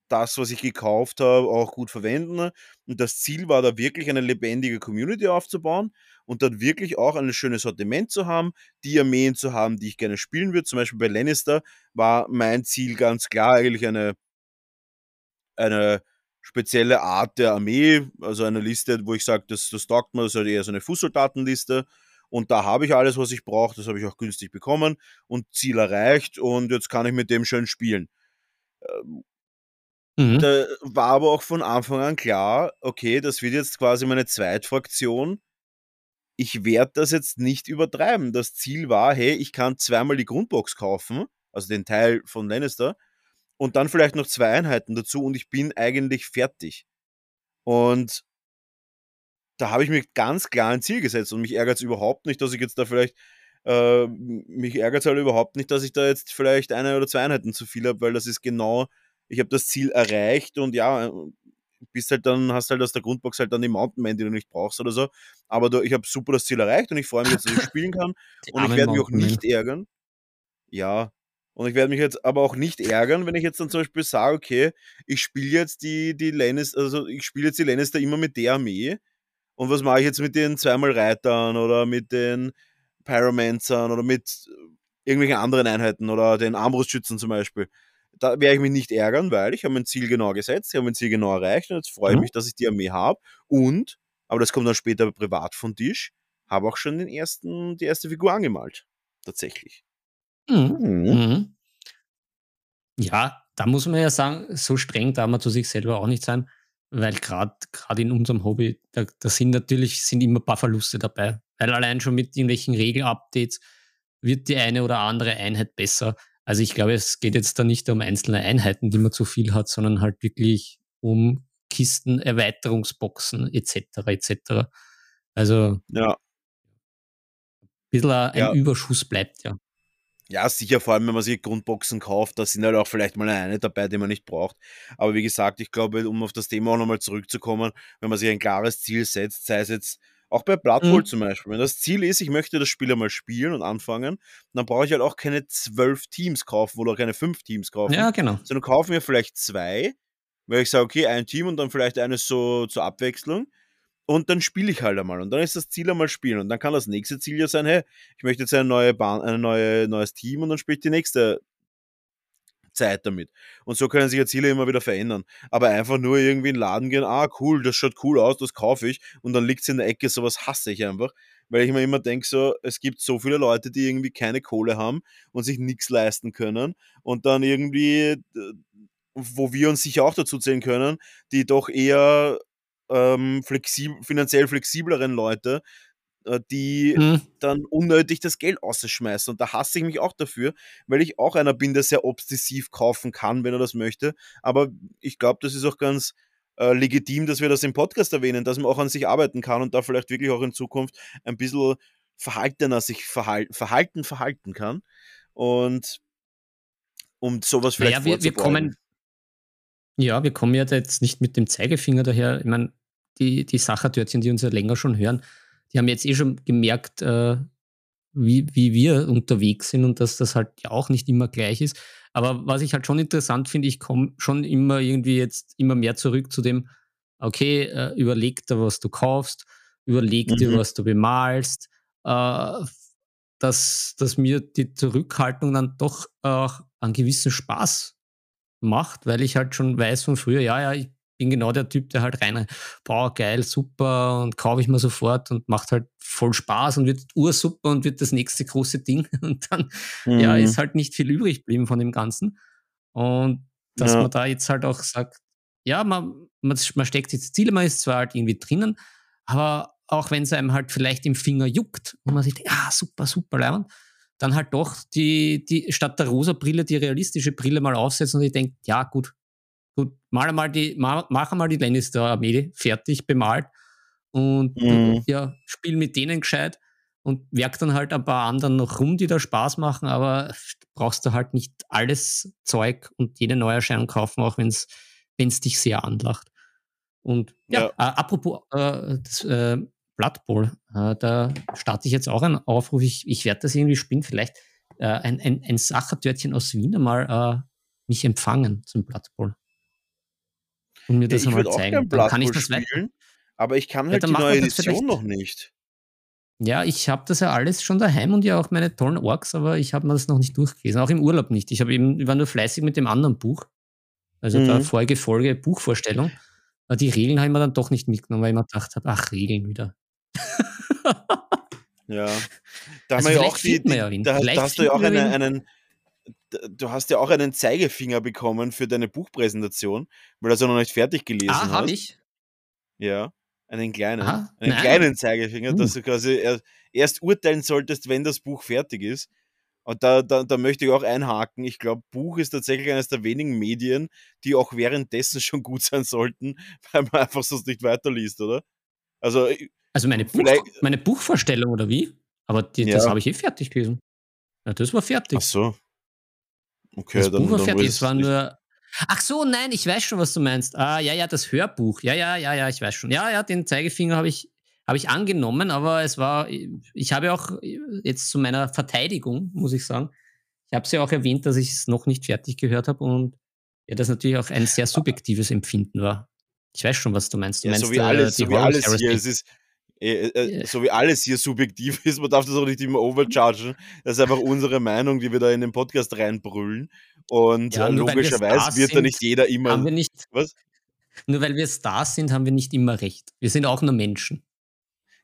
das, was ich gekauft habe, auch gut verwenden. Und das Ziel war da wirklich eine lebendige Community aufzubauen und dann wirklich auch ein schönes Sortiment zu haben, die Armeen zu haben, die ich gerne spielen würde. Zum Beispiel bei Lannister war mein Ziel ganz klar eigentlich eine, eine spezielle Art der Armee, also eine Liste, wo ich sage, das, das taugt mir, das ist halt eher so eine Fußsoldatenliste. Und da habe ich alles, was ich brauche, das habe ich auch günstig bekommen und Ziel erreicht und jetzt kann ich mit dem schön spielen. Ähm, mhm. Da war aber auch von Anfang an klar, okay, das wird jetzt quasi meine Zweitfraktion. Ich werde das jetzt nicht übertreiben. Das Ziel war, hey, ich kann zweimal die Grundbox kaufen, also den Teil von Lannister, und dann vielleicht noch zwei Einheiten dazu und ich bin eigentlich fertig. Und da habe ich mir ganz klar ein Ziel gesetzt und mich ärgert es überhaupt nicht, dass ich jetzt da vielleicht, äh, mich ärgert es halt überhaupt nicht, dass ich da jetzt vielleicht eine oder zwei Einheiten zu viel habe, weil das ist genau, ich habe das Ziel erreicht und ja, bist halt dann, hast halt aus der Grundbox halt dann die Mountain Man, die du nicht brauchst oder so. Aber du, ich habe super das Ziel erreicht und ich freue mich jetzt, dass ich spielen kann. und ich werde mich auch nicht ärgern. Ja, und ich werde mich jetzt aber auch nicht ärgern, wenn ich jetzt dann zum Beispiel sage, okay, ich spiele jetzt die, die Lannister, also ich spiele jetzt die Lannister immer mit der Armee. Und was mache ich jetzt mit den zweimal Reitern oder mit den Pyromancern oder mit irgendwelchen anderen Einheiten oder den Armbrustschützen zum Beispiel? Da werde ich mich nicht ärgern, weil ich habe mein Ziel genau gesetzt, ich habe mein Ziel genau erreicht und jetzt freue ich mhm. mich, dass ich die Armee habe. Und, aber das kommt dann später privat von Tisch, habe auch schon den ersten, die erste Figur angemalt. Tatsächlich. Mhm. Mhm. mhm. Ja, da muss man ja sagen, so streng darf man zu sich selber auch nicht sein, weil gerade in unserem Hobby, da, da sind natürlich sind immer ein paar Verluste dabei. Weil allein schon mit irgendwelchen Regelupdates wird die eine oder andere Einheit besser. Also ich glaube, es geht jetzt da nicht um einzelne Einheiten, die man zu viel hat, sondern halt wirklich um Kisten, Erweiterungsboxen etc. etc. Also ja. ein bisschen ein ja. Überschuss bleibt ja. Ja, sicher, vor allem wenn man sich Grundboxen kauft, da sind halt auch vielleicht mal eine dabei, die man nicht braucht. Aber wie gesagt, ich glaube, um auf das Thema auch nochmal zurückzukommen, wenn man sich ein klares Ziel setzt, sei es jetzt auch bei Blood Bowl mhm. zum Beispiel, wenn das Ziel ist, ich möchte das Spiel einmal spielen und anfangen, dann brauche ich halt auch keine zwölf Teams kaufen oder keine fünf Teams kaufen. Ja, genau. Sondern kaufen mir vielleicht zwei, weil ich sage, okay, ein Team und dann vielleicht eines so zur Abwechslung. Und dann spiele ich halt einmal. Und dann ist das Ziel einmal spielen. Und dann kann das nächste Ziel ja sein, hey, ich möchte jetzt eine neue Bahn, ein neue, neues Team und dann spiele ich die nächste Zeit damit. Und so können sich ja Ziele immer wieder verändern. Aber einfach nur irgendwie in den Laden gehen, ah, cool, das schaut cool aus, das kaufe ich. Und dann liegt es in der Ecke, sowas hasse ich einfach. Weil ich mir immer denke, so, es gibt so viele Leute, die irgendwie keine Kohle haben und sich nichts leisten können. Und dann irgendwie wo wir uns sicher auch dazu zählen können, die doch eher ähm, flexib finanziell flexibleren Leute, äh, die mhm. dann unnötig das Geld ausschmeißen. Und da hasse ich mich auch dafür, weil ich auch einer bin, der sehr obsessiv kaufen kann, wenn er das möchte. Aber ich glaube, das ist auch ganz äh, legitim, dass wir das im Podcast erwähnen, dass man auch an sich arbeiten kann und da vielleicht wirklich auch in Zukunft ein bisschen verhaltener sich verhalten, verhalten, verhalten kann. Und um sowas vielleicht naja, wir, wir kommen ja, wir kommen ja jetzt nicht mit dem Zeigefinger daher. Ich meine, die, die Sachertörtchen, die uns ja länger schon hören, die haben jetzt eh schon gemerkt, äh, wie, wie wir unterwegs sind und dass das halt ja auch nicht immer gleich ist. Aber was ich halt schon interessant finde, ich komme schon immer irgendwie jetzt immer mehr zurück zu dem, okay, äh, überleg dir, was du kaufst, überleg mhm. dir, was du bemalst, äh, dass, dass mir die Zurückhaltung dann doch auch einen gewissen Spaß macht, weil ich halt schon weiß von früher, ja, ja, ich bin genau der Typ, der halt rein, boah, geil, super und kaufe ich mir sofort und macht halt voll Spaß und wird ursuper und wird das nächste große Ding und dann, mhm. ja, ist halt nicht viel übrig geblieben von dem Ganzen. Und dass ja. man da jetzt halt auch sagt, ja, man, man, man steckt jetzt Ziele, man ist zwar halt irgendwie drinnen, aber auch wenn es einem halt vielleicht im Finger juckt und man sieht, ja, super, super, leibend, dann halt doch die, die statt der rosa Brille die realistische Brille mal aufsetzen und ich denke, ja, gut, gut, mal mal die, mal, mach mal die Lannister-Armee fertig bemalt und mhm. ja, spiel mit denen gescheit und werk dann halt ein paar anderen noch rum, die da Spaß machen, aber brauchst du halt nicht alles Zeug und jede Neuerscheinung kaufen, auch wenn es dich sehr anlacht. Und ja, ja. Äh, apropos äh, das, äh, Blood Bowl. Äh, da starte ich jetzt auch einen Aufruf. Ich, ich werde das irgendwie spielen. Vielleicht äh, ein, ein, ein Sachertörtchen aus Wien einmal äh, mich empfangen zum Blood Bowl. Und mir das ja, einmal zeigen. Dann kann ich das spielen, aber ich kann halt ja, die neue Edition noch nicht. Ja, ich habe das ja alles schon daheim und ja auch meine tollen Orks, aber ich habe mir das noch nicht durchgelesen. Auch im Urlaub nicht. Ich, eben, ich war nur fleißig mit dem anderen Buch. Also mhm. da Folge, Folge, Buchvorstellung. Aber die Regeln habe ich mir dann doch nicht mitgenommen, weil ich mir gedacht habe, ach, Regeln wieder. ja. Da also haben wir ja auch die, die ja da, da, hast du ja auch eine, einen, du hast ja auch einen Zeigefinger bekommen für deine Buchpräsentation, weil du ja noch nicht fertig gelesen ah, hast. habe ich? Ja, einen kleinen, Aha, einen nein. kleinen Zeigefinger, uh. dass du quasi erst urteilen solltest, wenn das Buch fertig ist. Und da, da, da möchte ich auch einhaken. Ich glaube, Buch ist tatsächlich eines der wenigen Medien, die auch währenddessen schon gut sein sollten, weil man einfach sonst nicht weiterliest, oder? Also also meine, Buch, meine Buchvorstellung oder wie? Aber die, ja. das habe ich eh fertig gelesen. Ja, das war fertig. Ach so. Okay, das dann, Buch war dann fertig. Es war nur. Ach so, nein, ich weiß schon, was du meinst. Ah, ja, ja, das Hörbuch. Ja, ja, ja, ja, ich weiß schon. Ja, ja, den Zeigefinger habe ich, hab ich angenommen, aber es war, ich habe auch jetzt zu meiner Verteidigung, muss ich sagen, ich habe es ja auch erwähnt, dass ich es noch nicht fertig gehört habe und ja, das natürlich auch ein sehr subjektives Empfinden war. Ich weiß schon, was du meinst. Du ja, meinst so wie alles, äh, so wie alles hier. Es ist, äh, äh, so wie alles hier subjektiv ist, man darf das auch nicht immer overchargen. Das ist einfach unsere Meinung, die wir da in den Podcast reinbrüllen. Und ja, äh, logischerweise wird sind, da nicht jeder immer. Haben wir nicht, was? Nur weil wir Stars sind, haben wir nicht immer recht. Wir sind auch nur Menschen.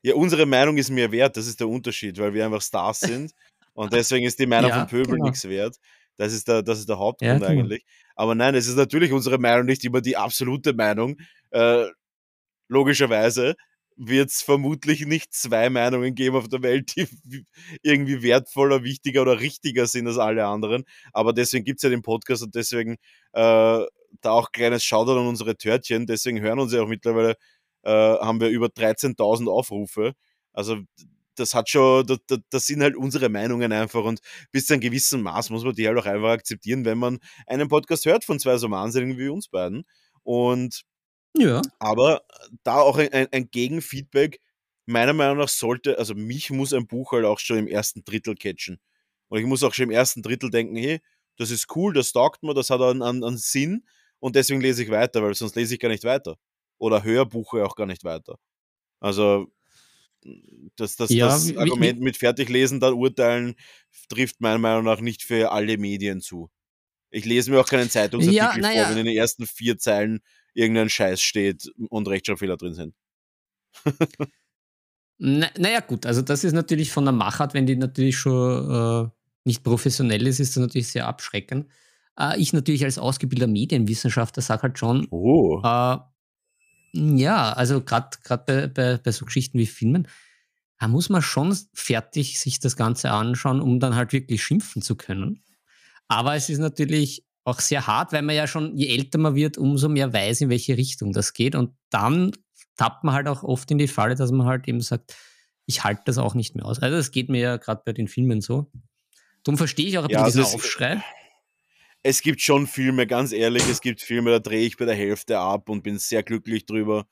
Ja, unsere Meinung ist mehr wert, das ist der Unterschied, weil wir einfach Stars sind. und deswegen ist die Meinung ja, von Pöbel genau. nichts wert. Das ist der, das ist der Hauptgrund ja, genau. eigentlich. Aber nein, es ist natürlich unsere Meinung nicht immer die absolute Meinung. Äh, logischerweise wird es vermutlich nicht zwei Meinungen geben auf der Welt, die irgendwie wertvoller, wichtiger oder richtiger sind als alle anderen. Aber deswegen gibt es ja den Podcast und deswegen äh, da auch kleines Shoutout an unsere Törtchen. Deswegen hören uns ja auch mittlerweile, äh, haben wir über 13.000 Aufrufe. Also das hat schon, das, das, sind halt unsere Meinungen einfach und bis zu einem gewissen Maß muss man die halt auch einfach akzeptieren, wenn man einen Podcast hört von zwei so Wahnsinnigen wie uns beiden. Und ja. Aber da auch ein, ein Gegenfeedback, meiner Meinung nach sollte, also mich muss ein Buch halt auch schon im ersten Drittel catchen. Und ich muss auch schon im ersten Drittel denken, hey, das ist cool, das taugt mir, das hat einen, einen, einen Sinn und deswegen lese ich weiter, weil sonst lese ich gar nicht weiter. Oder höre Buche auch gar nicht weiter. Also das, das, Ja, das Argument mit Fertiglesen, dann urteilen, trifft meiner Meinung nach nicht für alle Medien zu. Ich lese mir auch keinen Zeitungsartikel Ja, vor, naja. wenn in den ersten vier Zeilen irgendein Scheiß steht und Rechtschreibfehler drin sind. Na, naja, gut, also das ist natürlich von der Machart, wenn die natürlich schon äh, nicht professionell ist, ist das natürlich sehr abschreckend. Äh, ich natürlich als ausgebildeter Medienwissenschaftler sage halt schon, Oh. äh, ja, also gerade bei, bei, bei so Geschichten wie Filmen, da muss man schon fertig sich das Ganze anschauen, um dann halt wirklich schimpfen zu können. Aber es ist natürlich auch sehr hart, weil man ja schon, je älter man wird, umso mehr weiß, in welche Richtung das geht. Und dann tappt man halt auch oft in die Falle, dass man halt eben sagt, ich halte das auch nicht mehr aus. Also das geht mir ja gerade bei den Filmen so. Darum verstehe ich auch ein Ja, bisschen also diesen es- Aufschrei. es gibt schon Filme, ganz ehrlich, es gibt Filme, da drehe ich bei der Hälfte ab und bin sehr glücklich drüber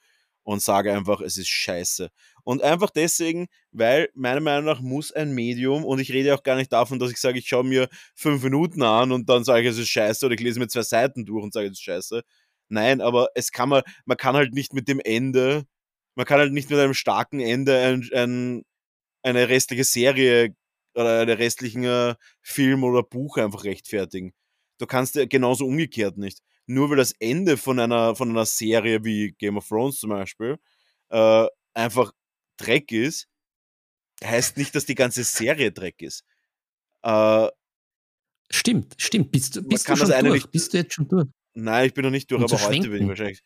und sage einfach, es ist scheiße. Und einfach deswegen, weil meiner Meinung nach muss ein Medium, und ich rede auch gar nicht davon, dass ich sage, ich schaue mir fünf Minuten an und dann sage ich, es ist scheiße, oder ich lese mir zwei Seiten durch und sage, es ist scheiße. Nein, aber es kann man, man kann halt nicht mit dem Ende, man kann halt nicht mit einem starken Ende ein, ein, eine restliche Serie oder einen restlichen äh, Film oder Buch einfach rechtfertigen. Du kannst ja genauso umgekehrt nicht. Nur weil das Ende von einer, von einer Serie wie Game of Thrones zum Beispiel äh, einfach Dreck ist, heißt nicht, dass die ganze Serie Dreck ist. Äh, Stimmt, stimmt. Bist du, bist du schon durch? nicht- Bist du jetzt schon durch? nein, ich bin noch nicht durch, Und aber heute bin ich wahrscheinlich.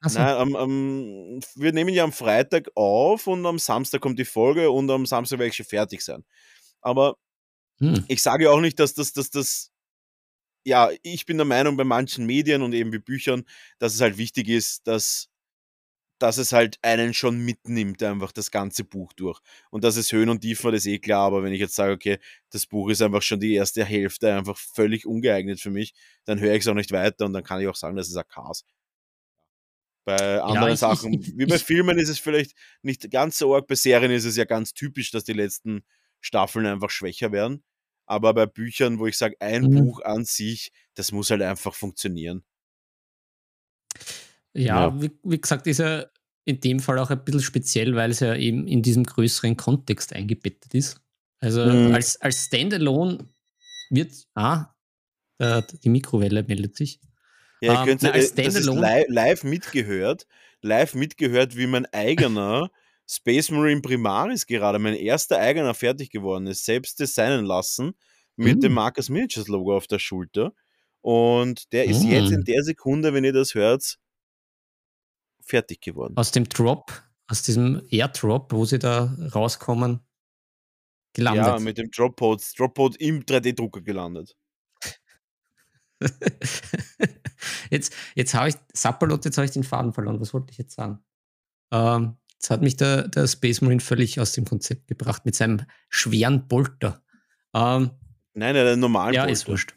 Achso. Nein, am, am, wir nehmen ja am Freitag auf und am Samstag kommt die Folge und am Samstag werde ich schon fertig sein. Aber Hm. ich sage auch nicht, dass das, dass das, ja, ich bin der Meinung bei manchen Medien und eben wie Büchern, dass es halt wichtig ist, dass, dass es halt einen schon mitnimmt, einfach das ganze Buch durch. Und dass es Höhen und Tiefen hat, ist eh klar, aber wenn ich jetzt sage, okay, das Buch ist einfach schon die erste Hälfte einfach völlig ungeeignet für mich, dann höre ich es auch nicht weiter und dann kann ich auch sagen, das ist ein Chaos. Bei anderen ich- Sachen, ich- wie bei ich- Filmen ist es vielleicht nicht ganz so arg, bei Serien ist es ja ganz typisch, dass die letzten Staffeln einfach schwächer werden. Aber bei Büchern, wo ich sage, ein Mhm. Buch an sich, das muss halt einfach funktionieren. Ja, Ja. Wie, wie gesagt, ist er in dem Fall auch ein bisschen speziell, weil es ja eben in diesem größeren Kontext eingebettet ist. Also Mhm. als, als Standalone wird, ah, äh, die Mikrowelle meldet sich. Ja, ihr Ähm, könnt na, als äh, das Standalone- live, live mitgehört, live mitgehört, wie mein eigener Space Marine Primaris gerade, mein erster eigener fertig geworden ist, selbst designen lassen mit dem Mm. Marcus Miniatures Logo auf der Schulter. Und der ist jetzt in Mm. der Sekunde, wenn ihr das hört, fertig geworden. Aus dem Drop, aus diesem Airdrop, wo sie da rauskommen, gelandet. Ja, mit dem Droppod, Droppod im 3D-Drucker gelandet. jetzt jetzt habe ich, Sapperlot, jetzt habe ich den Faden verloren. Was wollte ich jetzt sagen? Ähm, jetzt hat mich der, der Space Marine völlig aus dem Konzept gebracht mit seinem schweren Bolter. Ähm, Nein, einen normalen ja, Bolter. ist wurscht.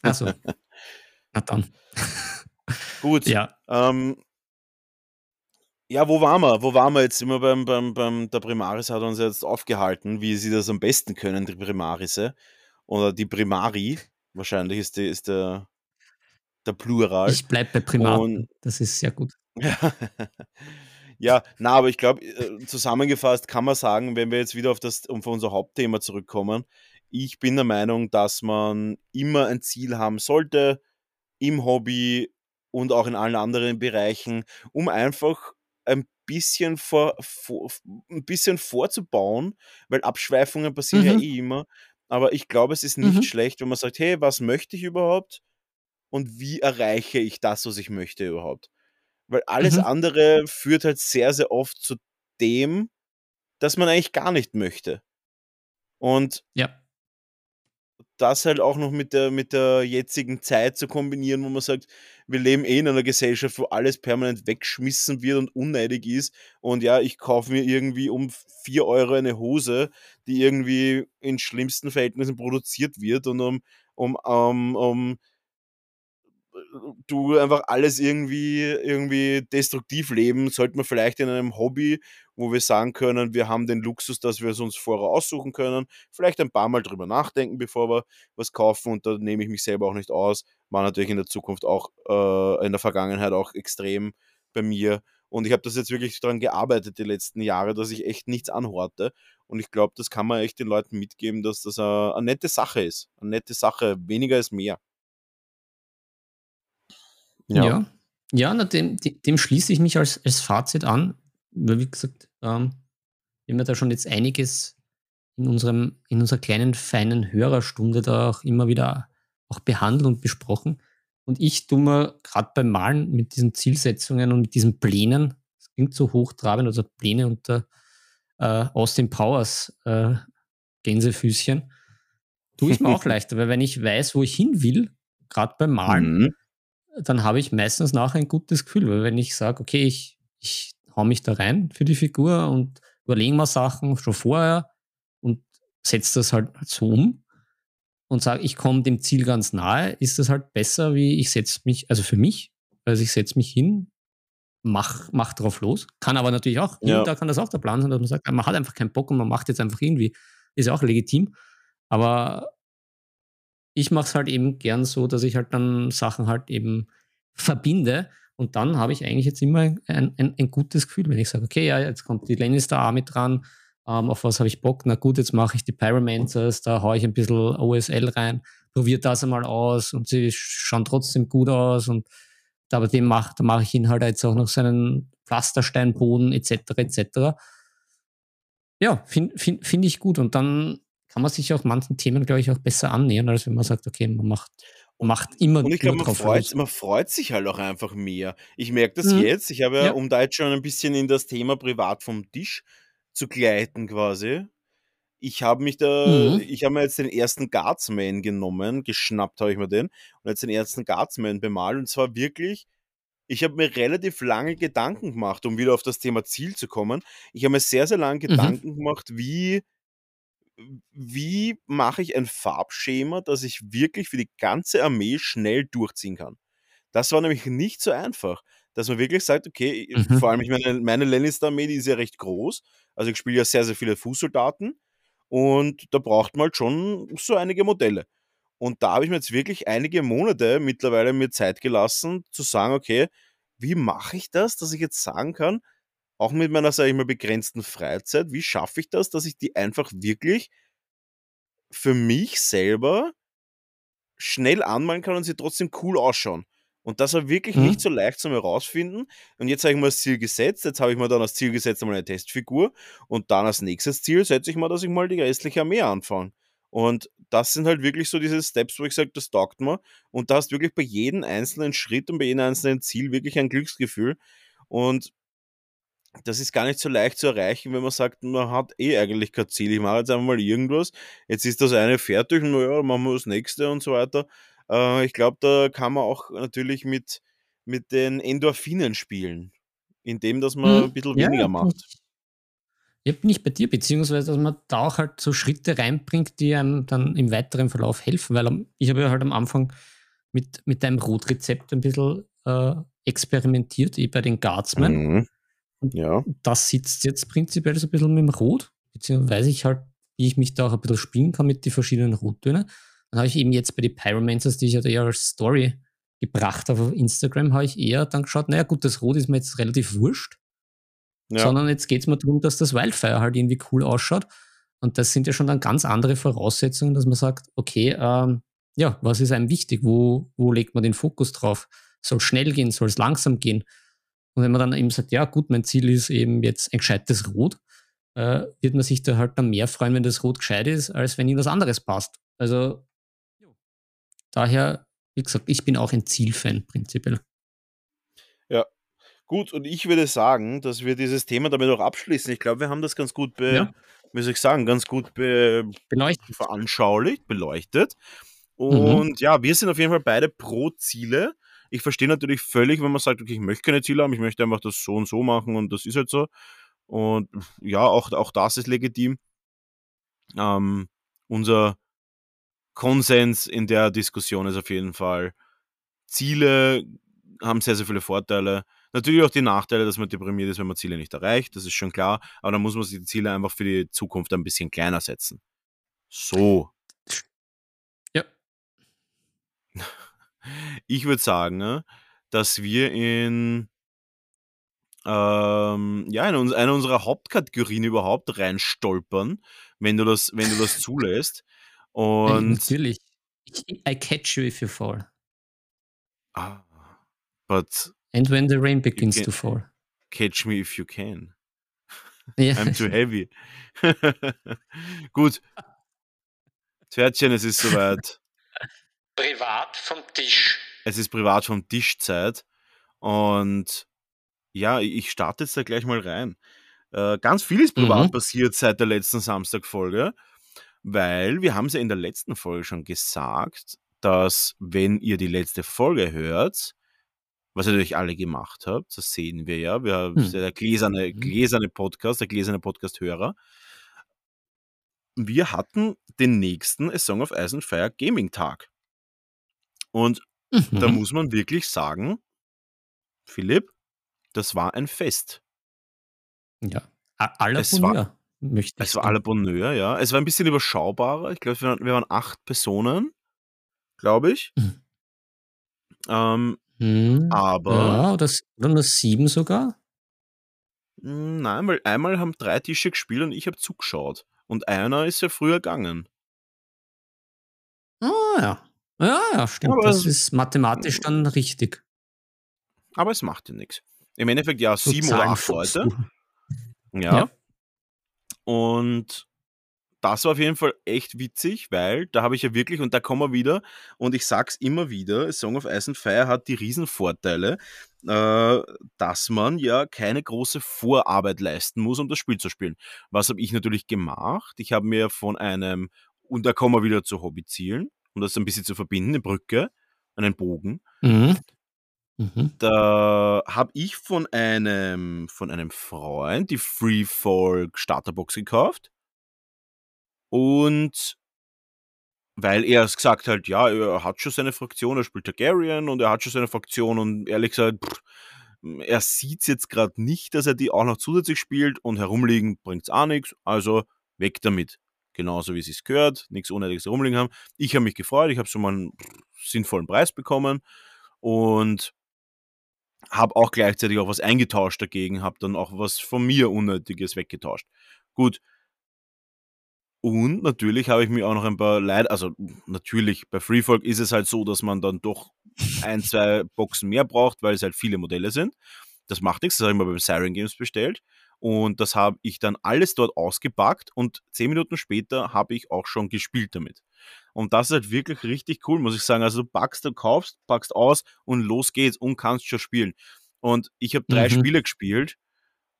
Achso. Na dann. Gut. Ja. Ähm, ja, wo waren wir? Wo waren wir jetzt? Wir beim, beim, beim, der Primaris hat uns jetzt aufgehalten, wie sie das am besten können, die Primarise. Oder die Primari. Wahrscheinlich ist, die, ist der, der Plural. Ich bleibe bei Primaten. Und- Das ist sehr gut. ja, na, aber ich glaube, zusammengefasst kann man sagen, wenn wir jetzt wieder auf, das, auf unser Hauptthema zurückkommen, ich bin der Meinung, dass man immer ein Ziel haben sollte im Hobby und auch in allen anderen Bereichen, um einfach ein bisschen, vor, vor, ein bisschen vorzubauen, weil Abschweifungen passieren ja Mhm. eh immer. Aber ich glaube, es ist nicht Mhm. schlecht, wenn man sagt, hey, was möchte ich überhaupt? Und wie erreiche ich das, was ich möchte überhaupt? Weil alles Mhm. andere führt halt sehr, sehr oft zu dem, dass man eigentlich gar nicht möchte. Und Ja. das halt auch noch mit der, mit der jetzigen Zeit zu kombinieren, wo man sagt, wir leben eh in einer Gesellschaft, wo alles permanent weggeschmissen wird und unneidig ist. Und ja, ich kaufe mir irgendwie um 4 Euro eine Hose, die irgendwie in schlimmsten Verhältnissen produziert wird und um, um, um, um du einfach alles irgendwie, irgendwie destruktiv leben, sollte man vielleicht in einem Hobby, wo wir sagen können, wir haben den Luxus, dass wir es uns vorher aussuchen können, vielleicht ein paar Mal drüber nachdenken, bevor wir was kaufen und da nehme ich mich selber auch nicht aus. War natürlich in der Zukunft auch, äh, in der Vergangenheit auch extrem bei mir. Und ich habe das jetzt wirklich daran gearbeitet die letzten Jahre, dass ich echt nichts anhorte. Und ich glaube, das kann man echt den Leuten mitgeben, dass das eine, eine nette Sache ist. Eine nette Sache. Weniger ist mehr. Ja, ja, ja na, dem, dem schließe ich mich als, als Fazit an. Weil, wie gesagt, ähm, wir haben ja da schon jetzt einiges in, unserem, in unserer kleinen, feinen Hörerstunde da auch immer wieder auch behandelt und besprochen. Und ich tue mir gerade beim Malen mit diesen Zielsetzungen und mit diesen Plänen, das klingt so hochtrabend, also Pläne unter äh, Austin Powers äh, Gänsefüßchen, tue ich mir auch leichter, weil wenn ich weiß, wo ich hin will, gerade beim Malen, mhm. Dann habe ich meistens nachher ein gutes Gefühl, weil wenn ich sage, okay, ich, ich hau mich da rein für die Figur und überlege mir Sachen schon vorher und setze das halt so um und sage, ich komme dem Ziel ganz nahe, ist das halt besser, wie ich setze mich, also für mich, also ich setze mich hin, mach, mach drauf los. Kann aber natürlich auch, ja. da kann das auch der Plan sein, dass man sagt, man hat einfach keinen Bock und man macht jetzt einfach irgendwie, ist ja auch legitim. Aber ich mache es halt eben gern so, dass ich halt dann Sachen halt eben verbinde und dann habe ich eigentlich jetzt immer ein, ein, ein, gutes Gefühl, wenn ich sage, okay, ja, jetzt kommt die Lannister Army dran, ähm, auf was habe ich Bock? Na gut, jetzt mache ich die Pyromancers, da haue ich ein bisschen OSL rein, probiere das einmal aus und sie schauen trotzdem gut aus und aber dem macht, da mache ich ihn halt jetzt auch noch seinen Pflastersteinboden etc. etc. Ja, finde find, find ich gut und dann kann man sich auch manchen Themen, glaube ich, auch besser annähern, als wenn man sagt, okay, man macht macht immer Und ich glaube, man, freut, man freut sich halt auch einfach mehr. Ich merke das mhm. jetzt. Ich habe ja, ja, um da jetzt schon ein bisschen in das Thema privat vom Tisch zu gleiten quasi. Ich habe mich da, mhm. ich habe mir jetzt den ersten Guardsman genommen, geschnappt habe ich mir den und jetzt den ersten Guardsman bemalt und zwar wirklich, ich habe mir relativ lange Gedanken gemacht, um wieder auf das Thema Ziel zu kommen. Ich habe mir sehr, sehr lange mhm. Gedanken gemacht, wie wie mache ich ein Farbschema, das ich wirklich für die ganze Armee schnell durchziehen kann. Das war nämlich nicht so einfach, dass man wirklich sagt, okay, mhm. vor allem, ich meine, meine Lannister-Armee, die ist ja recht groß, also ich spiele ja sehr, sehr viele Fußsoldaten und da braucht man halt schon so einige Modelle. Und da habe ich mir jetzt wirklich einige Monate mittlerweile mir Zeit gelassen, zu sagen, okay, wie mache ich das, dass ich jetzt sagen kann, auch mit meiner, sage ich mal, begrenzten Freizeit, wie schaffe ich das, dass ich die einfach wirklich für mich selber schnell anmalen kann und sie trotzdem cool ausschauen. Und das war wirklich mhm. nicht so leicht zum herausfinden. Und jetzt habe ich mir das Ziel gesetzt. Jetzt habe ich mir dann als Ziel gesetzt einmal eine Testfigur. Und dann als nächstes Ziel setze ich mal, dass ich mal die restliche Armee anfange. Und das sind halt wirklich so diese Steps, wo ich sage, das taugt mir. Und da hast wirklich bei jedem einzelnen Schritt und bei jedem einzelnen Ziel wirklich ein Glücksgefühl. Und das ist gar nicht so leicht zu erreichen, wenn man sagt, man hat eh eigentlich kein Ziel. Ich mache jetzt einfach mal irgendwas. Jetzt ist das eine fertig, naja, machen wir das nächste und so weiter. Äh, ich glaube, da kann man auch natürlich mit, mit den Endorphinen spielen, indem dass man hm, ein bisschen ja, weniger macht. Ja, bin ich bei dir, beziehungsweise dass man da auch halt so Schritte reinbringt, die einem dann im weiteren Verlauf helfen, weil ich habe ja halt am Anfang mit, mit deinem Rotrezept ein bisschen äh, experimentiert, eh bei den Guardsmen. Mhm. Ja. Das sitzt jetzt prinzipiell so ein bisschen mit dem Rot, beziehungsweise weiß ich halt, wie ich mich da auch ein bisschen spielen kann mit den verschiedenen Rottönen. Dann habe ich eben jetzt bei den Pyromancers, die ich ja eher als Story gebracht habe auf Instagram, habe ich eher dann geschaut, naja gut, das Rot ist mir jetzt relativ wurscht, ja. sondern jetzt geht es mir darum, dass das Wildfire halt irgendwie cool ausschaut. Und das sind ja schon dann ganz andere Voraussetzungen, dass man sagt, okay, ähm, ja, was ist einem wichtig? Wo, wo legt man den Fokus drauf? Soll es schnell gehen? Soll es langsam gehen? Und wenn man dann eben sagt, ja gut, mein Ziel ist eben jetzt ein gescheites Rot, äh, wird man sich da halt dann mehr freuen, wenn das Rot gescheit ist, als wenn ihm was anderes passt. Also daher, wie gesagt, ich bin auch ein Zielfan prinzipiell. Ja, Gut, und ich würde sagen, dass wir dieses Thema damit auch abschließen. Ich glaube, wir haben das ganz gut, be, Ja. soll ich sagen, ganz gut be, Beleuchtet. veranschaulicht, beleuchtet. Mhm. Und ja, wir sind auf jeden Fall beide pro Ziele. Ich verstehe natürlich völlig, wenn man sagt, okay, ich möchte keine Ziele haben, ich möchte einfach das so und so machen und das ist halt so. Und ja, auch, auch das ist legitim. Ähm, unser Konsens in der Diskussion ist auf jeden Fall, Ziele haben sehr, sehr viele Vorteile. Natürlich auch die Nachteile, dass man deprimiert ist, wenn man Ziele nicht erreicht, das ist schon klar. Aber dann muss man sich die Ziele einfach für die Zukunft ein bisschen kleiner setzen. So. Ich würde sagen, ne, dass wir in, ähm, ja, in uns, eine unserer Hauptkategorien überhaupt reinstolpern, wenn du das, wenn du das zulässt. Und Natürlich. Ich, I catch you if you fall. ah, but And when the rain begins to fall. catch me if you can. Ja. I'm too heavy. Gut. Pferdchen, es ist soweit. Privat vom Tisch. Es ist privat vom Tischzeit. Und ja, ich starte jetzt da gleich mal rein. Äh, ganz viel ist privat Mhm. passiert seit der letzten Samstagfolge, weil wir haben es ja in der letzten Folge schon gesagt, dass wenn ihr die letzte Folge hört, was ihr natürlich alle gemacht habt, das sehen wir ja, wir haben Hm. der gläserne, Mhm. gläserne Podcast, der gläserne Podcast-Hörer. Wir hatten den nächsten A Song of Ice and Fire Gaming Tag. Und da Mhm. muss man wirklich sagen, Philipp, das war ein Fest. ja. A- À la Es war- möchte ich Es war à la Bonheur, ja. Es war ein bisschen überschaubarer. Ich glaube, wir, waren- wir waren acht Personen, glaube ich. Mhm. Ähm, Hm. aber, Ja, oder, oder nur sieben sogar? mh, nein, weil einmal haben drei Tische gespielt und ich habe zugeschaut. Und einer ist ja früher gegangen. Ah, ja. Ja, ja, stimmt. Aber das ist mathematisch dann richtig. Aber es macht ja nichts. Im Endeffekt ja So sieben oder acht Leute. Ja. Ja. Und das war auf jeden Fall echt witzig, weil da habe ich ja wirklich, und da kommen wir wieder, und ich sag's immer wieder, Song of Ice and Fire hat die Riesenvorteile, äh, dass man ja keine große Vorarbeit leisten muss, um das Spiel zu spielen. Was habe ich natürlich gemacht? Ich habe mir von einem, und da kommen wir wieder zu Hobbyzielen, um das ein bisschen zu verbinden, eine Brücke, einen Bogen, Mhm. Mhm. da habe ich von einem, von einem Freund die Freefall Starterbox gekauft. Und weil er es gesagt hat, ja, er hat schon seine Fraktion, er spielt Targaryen und er hat schon seine Fraktion und ehrlich gesagt, pff, er sieht jetzt gerade nicht, dass er die auch noch zusätzlich spielt und herumliegen bringt's auch nichts, also weg damit. Genauso wie es sich gehört, nichts Unnötiges herumliegen haben. Ich habe mich gefreut, ich habe schon mal einen sinnvollen Preis bekommen und habe auch gleichzeitig auch was eingetauscht dagegen, habe dann auch was von mir Unnötiges weggetauscht. Gut. Und natürlich habe ich mir auch noch ein paar Leid, also natürlich bei Freefolk ist es halt so, dass man dann doch ein, zwei Boxen mehr braucht, weil es halt viele Modelle sind. Das macht nichts, das habe ich mal beim Siren Games bestellt. Und das habe ich dann alles dort ausgepackt und zehn Minuten später habe ich auch schon gespielt damit. Und das ist halt wirklich richtig cool, muss ich sagen. Also du packst, du kaufst, packst aus und los geht's und kannst schon spielen. Und ich habe drei Mhm. Spiele gespielt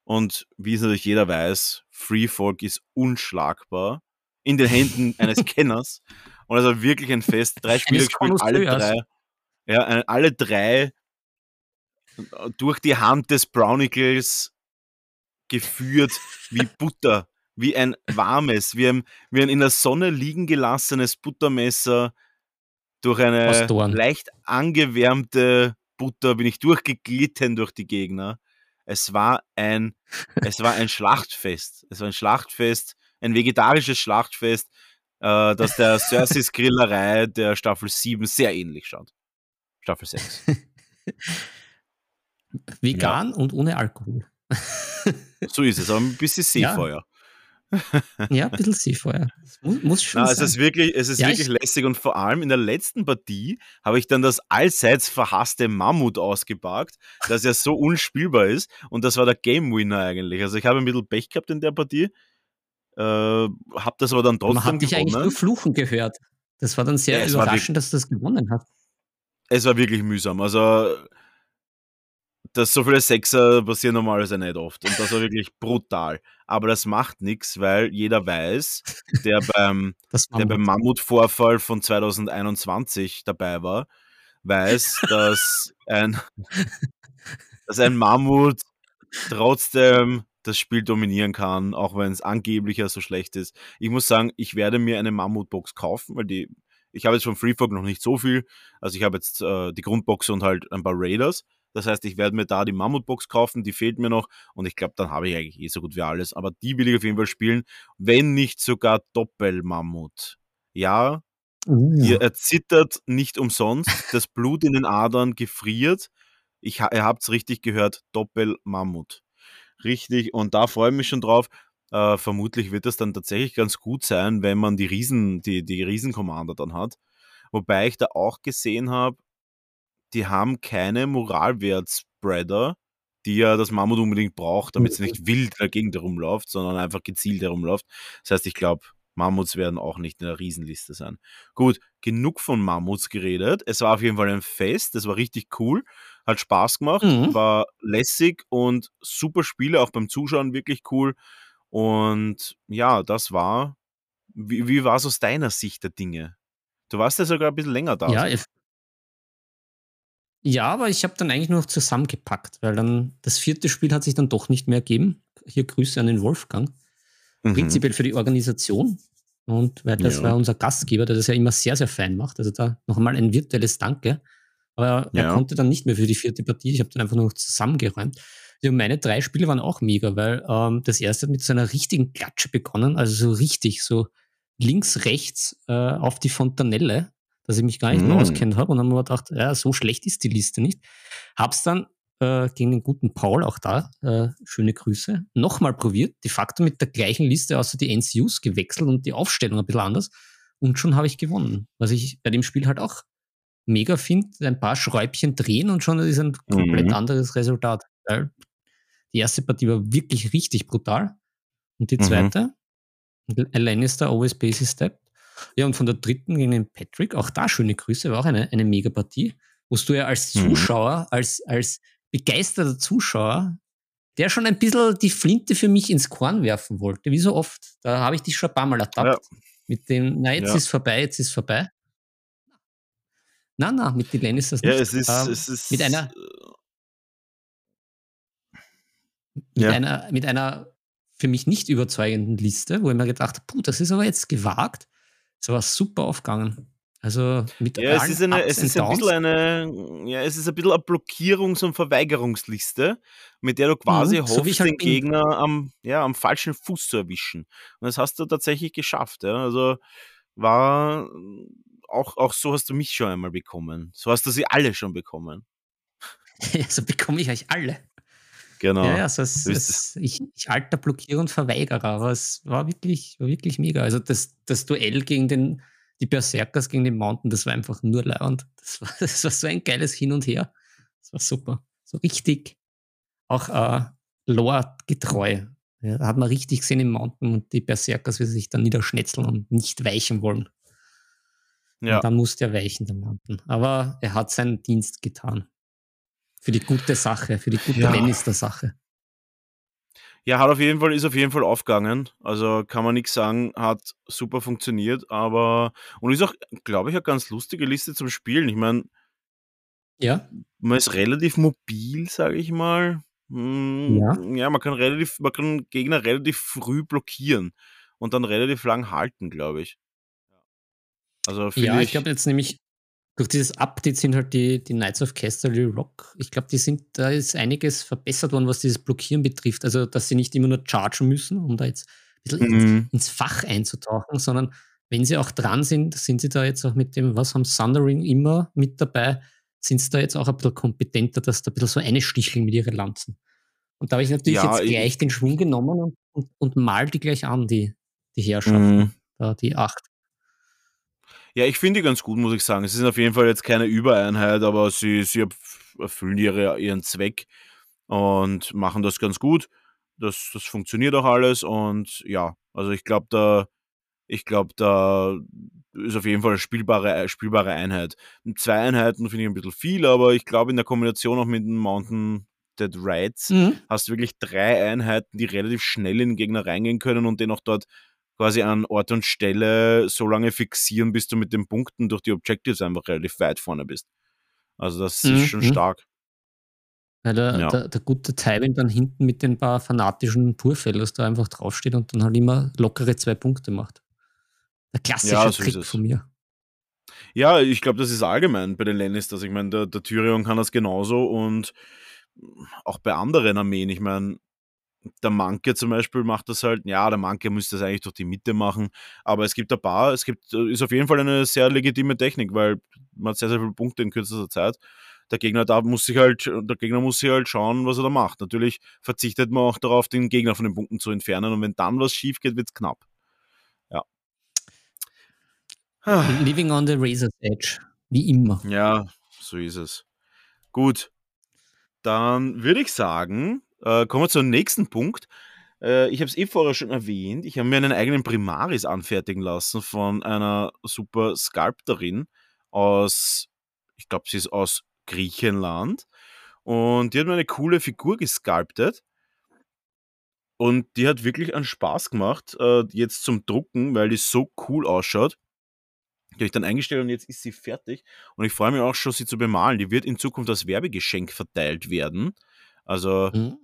und wie es natürlich jeder weiß, Free Folk ist unschlagbar in den Händen eines Kenners. Und also wirklich ein Fest. Drei Spiele gespielt, alle drei. Ja, alle drei äh, durch die Hand des Brownicles geführt wie Butter, wie ein warmes, wie ein, wie ein in der Sonne liegen gelassenes Buttermesser durch eine leicht angewärmte Butter bin ich durchgeglitten durch die Gegner. Es war ein, es war ein Schlachtfest. Es war ein Schlachtfest, ein vegetarisches Schlachtfest, äh, das der Cerseis Grillerei der Staffel 7 sehr ähnlich schaut. Staffel 6. Vegan und ohne Alkohol. So ist es, aber ein bisschen Seefeuer. Ja, ein bisschen Seefeuer. Das muss, muss schon Na, es sein. ist wirklich, es ist Ja, wirklich ich- lässig und vor allem in der letzten Partie habe ich dann das allseits verhasste Mammut ausgepackt, das ja so unspielbar ist und das war der Game Winner eigentlich. Also ich habe ein bisschen Pech gehabt in der Partie, äh, habe das aber dann Man trotzdem hat dich eigentlich nur gewonnen. fluchen gehört. Das war dann sehr Ja, es war überraschend, dass du das gewonnen hast. Es war wirklich mühsam. Also das so viele Sechser passieren normalerweise nicht oft. Und das war wirklich brutal. Aber das macht nichts, weil jeder weiß, der beim, der beim Mammutvorfall von 2021 dabei war, weiß, dass ein, dass ein Mammut trotzdem das Spiel dominieren kann, auch wenn es angeblich ja so schlecht ist. Ich muss sagen, ich werde mir eine Mammutbox kaufen, weil die, ich habe jetzt von Freefog noch nicht so viel. Also ich habe jetzt äh, die Grundbox und halt ein paar Raiders. Das heißt, ich werde mir da die Mammutbox kaufen, die fehlt mir noch und ich glaube, dann habe ich eigentlich eh so gut wie alles. Aber die will ich auf jeden Fall spielen, wenn nicht sogar Doppelmammut. Ja, uh. ihr erzittert nicht umsonst, das Blut in den Adern gefriert. Ich, ihr habt es richtig gehört, Doppelmammut. Richtig, und da freue ich mich schon drauf. Äh, vermutlich wird das dann tatsächlich ganz gut sein, wenn man die Riesen, die, die Riesenkommander dann hat. Wobei ich da auch gesehen habe, die haben keine Moralwert-Spreader, die ja das Mammut unbedingt braucht, damit sie nicht wild dagegen herumläuft, sondern einfach gezielt herumläuft. Das heißt, ich glaube, Mammuts werden auch nicht in der Riesenliste sein. Gut, genug von Mammuts geredet. Es war auf jeden Fall ein Fest, es war richtig cool, hat Spaß gemacht, mhm. war lässig und super Spiele, auch beim Zuschauen wirklich cool. Und ja, das war. Wie, wie war es aus deiner Sicht der Dinge? Du warst ja sogar ein bisschen länger da. Ja, so. Ja, aber ich habe dann eigentlich nur noch zusammengepackt, weil dann das vierte Spiel hat sich dann doch nicht mehr ergeben. Hier Grüße an den Wolfgang. Mhm. Prinzipiell für die Organisation. Und weil das ja. war unser Gastgeber, der das ja immer sehr, sehr fein macht. Also da noch einmal ein virtuelles Danke. Aber ja. er konnte dann nicht mehr für die vierte Partie. Ich habe dann einfach nur noch zusammengeräumt. Ja, meine drei Spiele waren auch mega, weil ähm, das erste hat mit so einer richtigen Klatsche begonnen, also so richtig, so links, rechts äh, auf die Fontanelle dass ich mich gar nicht mehr mm. auskennt habe und habe ich gedacht, ja, so schlecht ist die Liste nicht. Hab's dann äh, gegen den guten Paul, auch da, äh, schöne Grüße, nochmal probiert, de facto mit der gleichen Liste außer die NCUs gewechselt und die Aufstellung ein bisschen anders und schon habe ich gewonnen. Was ich bei dem Spiel halt auch mega finde, ein paar Schräubchen drehen und schon ist ein komplett mm. anderes Resultat. Weil die erste Partie war wirklich richtig brutal und die mhm. zweite, mhm. Lannister always base step, ja, und von der dritten gegen den Patrick, auch da schöne Grüße, war auch eine, eine Mega-Partie, wo du ja als mhm. Zuschauer, mhm. als, als begeisterter Zuschauer, der schon ein bisschen die Flinte für mich ins Korn werfen wollte, wie so oft. Da habe ich dich schon ein paar Mal ertappt. Ja. Mit dem, na, jetzt ja. ist vorbei, jetzt ist vorbei. Na, na, mit den ist das nicht. Ja, es ist, ähm, es ist mit einer, äh, mit, ja. einer, mit einer für mich nicht überzeugenden Liste, wo ich mir gedacht habe, puh, das ist aber jetzt gewagt. War super aufgegangen. Also mit ja, es ist, eine, es ist ein bisschen eine, ja, es ist ein bisschen eine Blockierungs- und Verweigerungsliste, mit der du quasi mhm, hoffst, so halt den Gegner am, ja, am falschen Fuß zu erwischen. Und das hast du tatsächlich geschafft. Ja. Also war auch, auch so hast du mich schon einmal bekommen. So hast du sie alle schon bekommen. so bekomme ich euch alle. Genau. Ja, also es, es, ich, ich alter Blockierer und Verweigerer, aber es war wirklich, war wirklich mega. Also das, das Duell gegen den, die Berserkers gegen den Mountain, das war einfach nur leiernd. Das war, das war so ein geiles Hin und Her. Das war super. So richtig auch äh, Lore-getreu. Ja, da hat man richtig gesehen im Mountain und die Berserkers, wie sie sich dann niederschnetzeln und nicht weichen wollen. Ja. Und dann musste er weichen, der Mountain. Aber er hat seinen Dienst getan. Für die gute Sache, für die gute ja. Lannister-Sache. Ja, hat auf jeden Fall, ist auf jeden Fall aufgegangen. Also kann man nichts sagen, hat super funktioniert, aber und ist auch, glaube ich, eine ganz lustige Liste zum Spielen. Ich meine, ja. man ist relativ mobil, sage ich mal. Hm, ja. ja, man kann relativ, man kann Gegner relativ früh blockieren und dann relativ lang halten, glaube ich. Also ja, ich, ich glaube jetzt nämlich durch dieses Update sind halt die, die Knights of Casterly Rock, ich glaube, die sind, da ist einiges verbessert worden, was dieses Blockieren betrifft. Also, dass sie nicht immer nur chargen müssen, um da jetzt ein bisschen mhm. ins, ins, Fach einzutauchen, sondern wenn sie auch dran sind, sind sie da jetzt auch mit dem, was haben Thundering immer mit dabei, sind sie da jetzt auch ein bisschen kompetenter, dass da ein bisschen so eine sticheln mit ihren Lanzen. Und da habe ich natürlich ja, jetzt gleich den Schwung genommen und, und, und mal die gleich an, die, die Herrschaften, mhm. da, die acht. Ja, ich finde die ganz gut, muss ich sagen. Es ist auf jeden Fall jetzt keine Übereinheit, aber sie, sie erfüllen ihre, ihren Zweck und machen das ganz gut. Das, das funktioniert auch alles und ja, also ich glaube, da, ich glaube, da ist auf jeden Fall eine spielbare, spielbare Einheit. Zwei Einheiten finde ich ein bisschen viel, aber ich glaube, in der Kombination auch mit dem Mountain Left-Dead Rights Mhm. hast du wirklich drei Einheiten, die relativ schnell in den Gegner reingehen können und den auch dort quasi an Ort und Stelle so lange fixieren, bis du mit den Punkten durch die Objectives einfach relativ weit vorne bist. Also das Mhm, ist schon mhm. stark. Weil der, Ja. der, der gute Tywin dann hinten mit den paar fanatischen Purfellas da einfach draufsteht und dann halt immer lockere zwei Punkte macht. Der klassische Ja, so Trick von mir. Ja, ich glaube, das ist allgemein bei den Lannisters. Ich meine, der, der Tyrion kann das genauso und auch bei anderen Armeen. Ich meine, der Manke zum Beispiel macht das halt, ja, der Manke müsste das eigentlich durch die Mitte machen, aber es gibt ein paar, es gibt, ist auf jeden Fall eine sehr legitime Technik, weil man hat sehr, sehr viele Punkte in kürzester Zeit. Der Gegner da muss sich halt, der Gegner muss sich halt schauen, was er da macht. Natürlich verzichtet man auch darauf, den Gegner von den Punkten zu entfernen und wenn dann was schief geht, wird es knapp. Ja. Ah. Living on the Razor's Edge. Wie immer. Ja, so ist es. Gut, dann würde ich sagen, äh, kommen wir zum nächsten Punkt. Äh, ich habe es eh vorher schon erwähnt, ich habe mir einen eigenen Primaris anfertigen lassen von einer super Sculptorin aus, ich glaube, sie ist aus Griechenland. Und die hat mir eine coole Figur gesculptet. Und die hat wirklich einen Spaß gemacht, äh, jetzt zum Drucken, weil die so cool ausschaut. Die habe ich dann eingestellt und jetzt ist sie fertig. Und ich freue mich auch schon, sie zu bemalen. Die wird in Zukunft als Werbegeschenk verteilt werden. Also Mhm.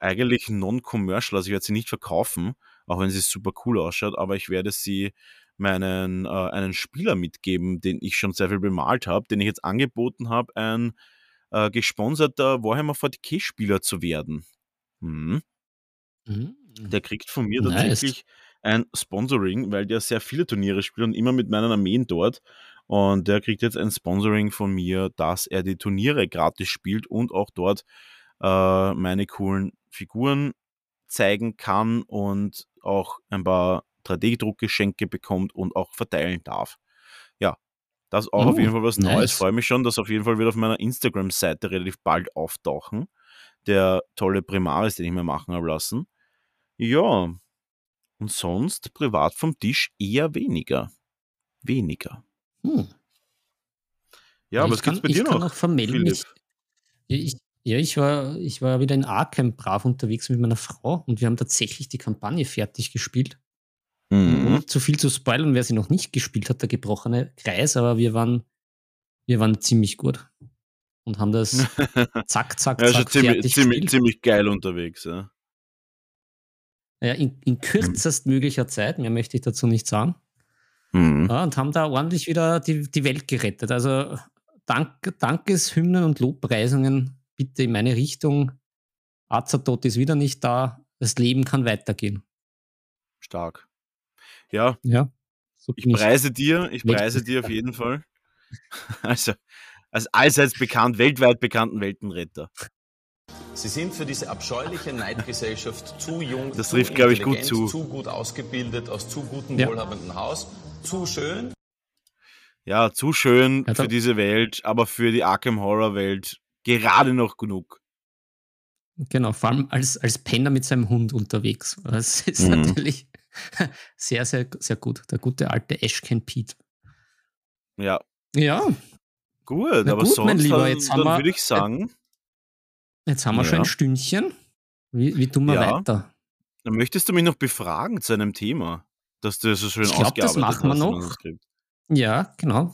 eigentlich non-commercial. Also ich werde sie nicht verkaufen, auch wenn sie super cool ausschaut. Aber ich werde sie meinen äh, einen Spieler mitgeben, den ich schon sehr viel bemalt habe, den ich jetzt angeboten habe, ein äh, gesponserter Warhammer 40k-Spieler zu werden. Mhm. Mhm. Der kriegt von mir Nice. tatsächlich ein Sponsoring, weil der sehr viele Turniere spielt und immer mit meinen Armeen dort. Und der kriegt jetzt ein Sponsoring von mir, dass er die Turniere gratis spielt und auch dort äh, meine coolen Figuren zeigen kann und auch ein paar 3D-Druckgeschenke bekommt und auch verteilen darf. Ja, das auch auf Oh, jeden Fall was Neues. nice. Freue mich schon, dass auf jeden Fall wird auf meiner Instagram-Seite relativ bald auftauchen. Der tolle Primaris, den ich mir machen habe lassen. Ja, und sonst privat vom Tisch eher weniger. Weniger. Hm. Ja, ich was kann, gibt's bei ich dir kann noch? noch vermelden. Ich, ich, ja, ich war, ich war wieder in Arkham brav unterwegs mit meiner Frau und wir haben tatsächlich die Kampagne fertig gespielt. Mhm. Zu viel zu spoilern, wer sie noch nicht gespielt hat, der gebrochene Kreis, aber wir waren, wir waren ziemlich gut und haben das zack, zack, Ja, zack ziemlich, fertig ziemlich, gespielt. ziemlich geil unterwegs. Ja. Ja, in, in kürzestmöglicher Zeit, mehr möchte ich dazu nicht sagen. Mhm. Ja, und haben da ordentlich wieder die, die Welt gerettet. Also Dank, Dankeshymnen und Lobpreisungen bitte in meine Richtung. Azatot ist wieder nicht da. Das Leben kann weitergehen. Stark. Ja, Ja. So ich preise dir, ich preise dir auf jeden Fall. Also, als allseits bekannt, weltweit bekannten Weltenretter. Sie sind für diese abscheuliche Neidgesellschaft zu jung, Das zu trifft, glaub ich, gut intelligent, zu. zu gut ausgebildet, aus zu gutem, Ja. wohlhabenden Haus, zu schön. Ja, zu schön da- für diese Welt, aber für die Arkham Horror Welt gerade noch genug. Genau, vor allem als, als Penner mit seinem Hund unterwegs. Das ist Mhm. natürlich sehr, sehr, sehr gut. Der gute alte Ashken Pete. Ja, Ja, gut, Na aber gut, sonst mein Lieber, dann, jetzt haben dann wir- würde ich sagen, jetzt haben wir schon Ja. ein Stündchen. Wie, wie tun wir Ja. weiter? dann möchtest du mich noch befragen zu einem Thema, das du so schön Ich glaub, das ausgearbeitet machen wir noch. Ja, genau.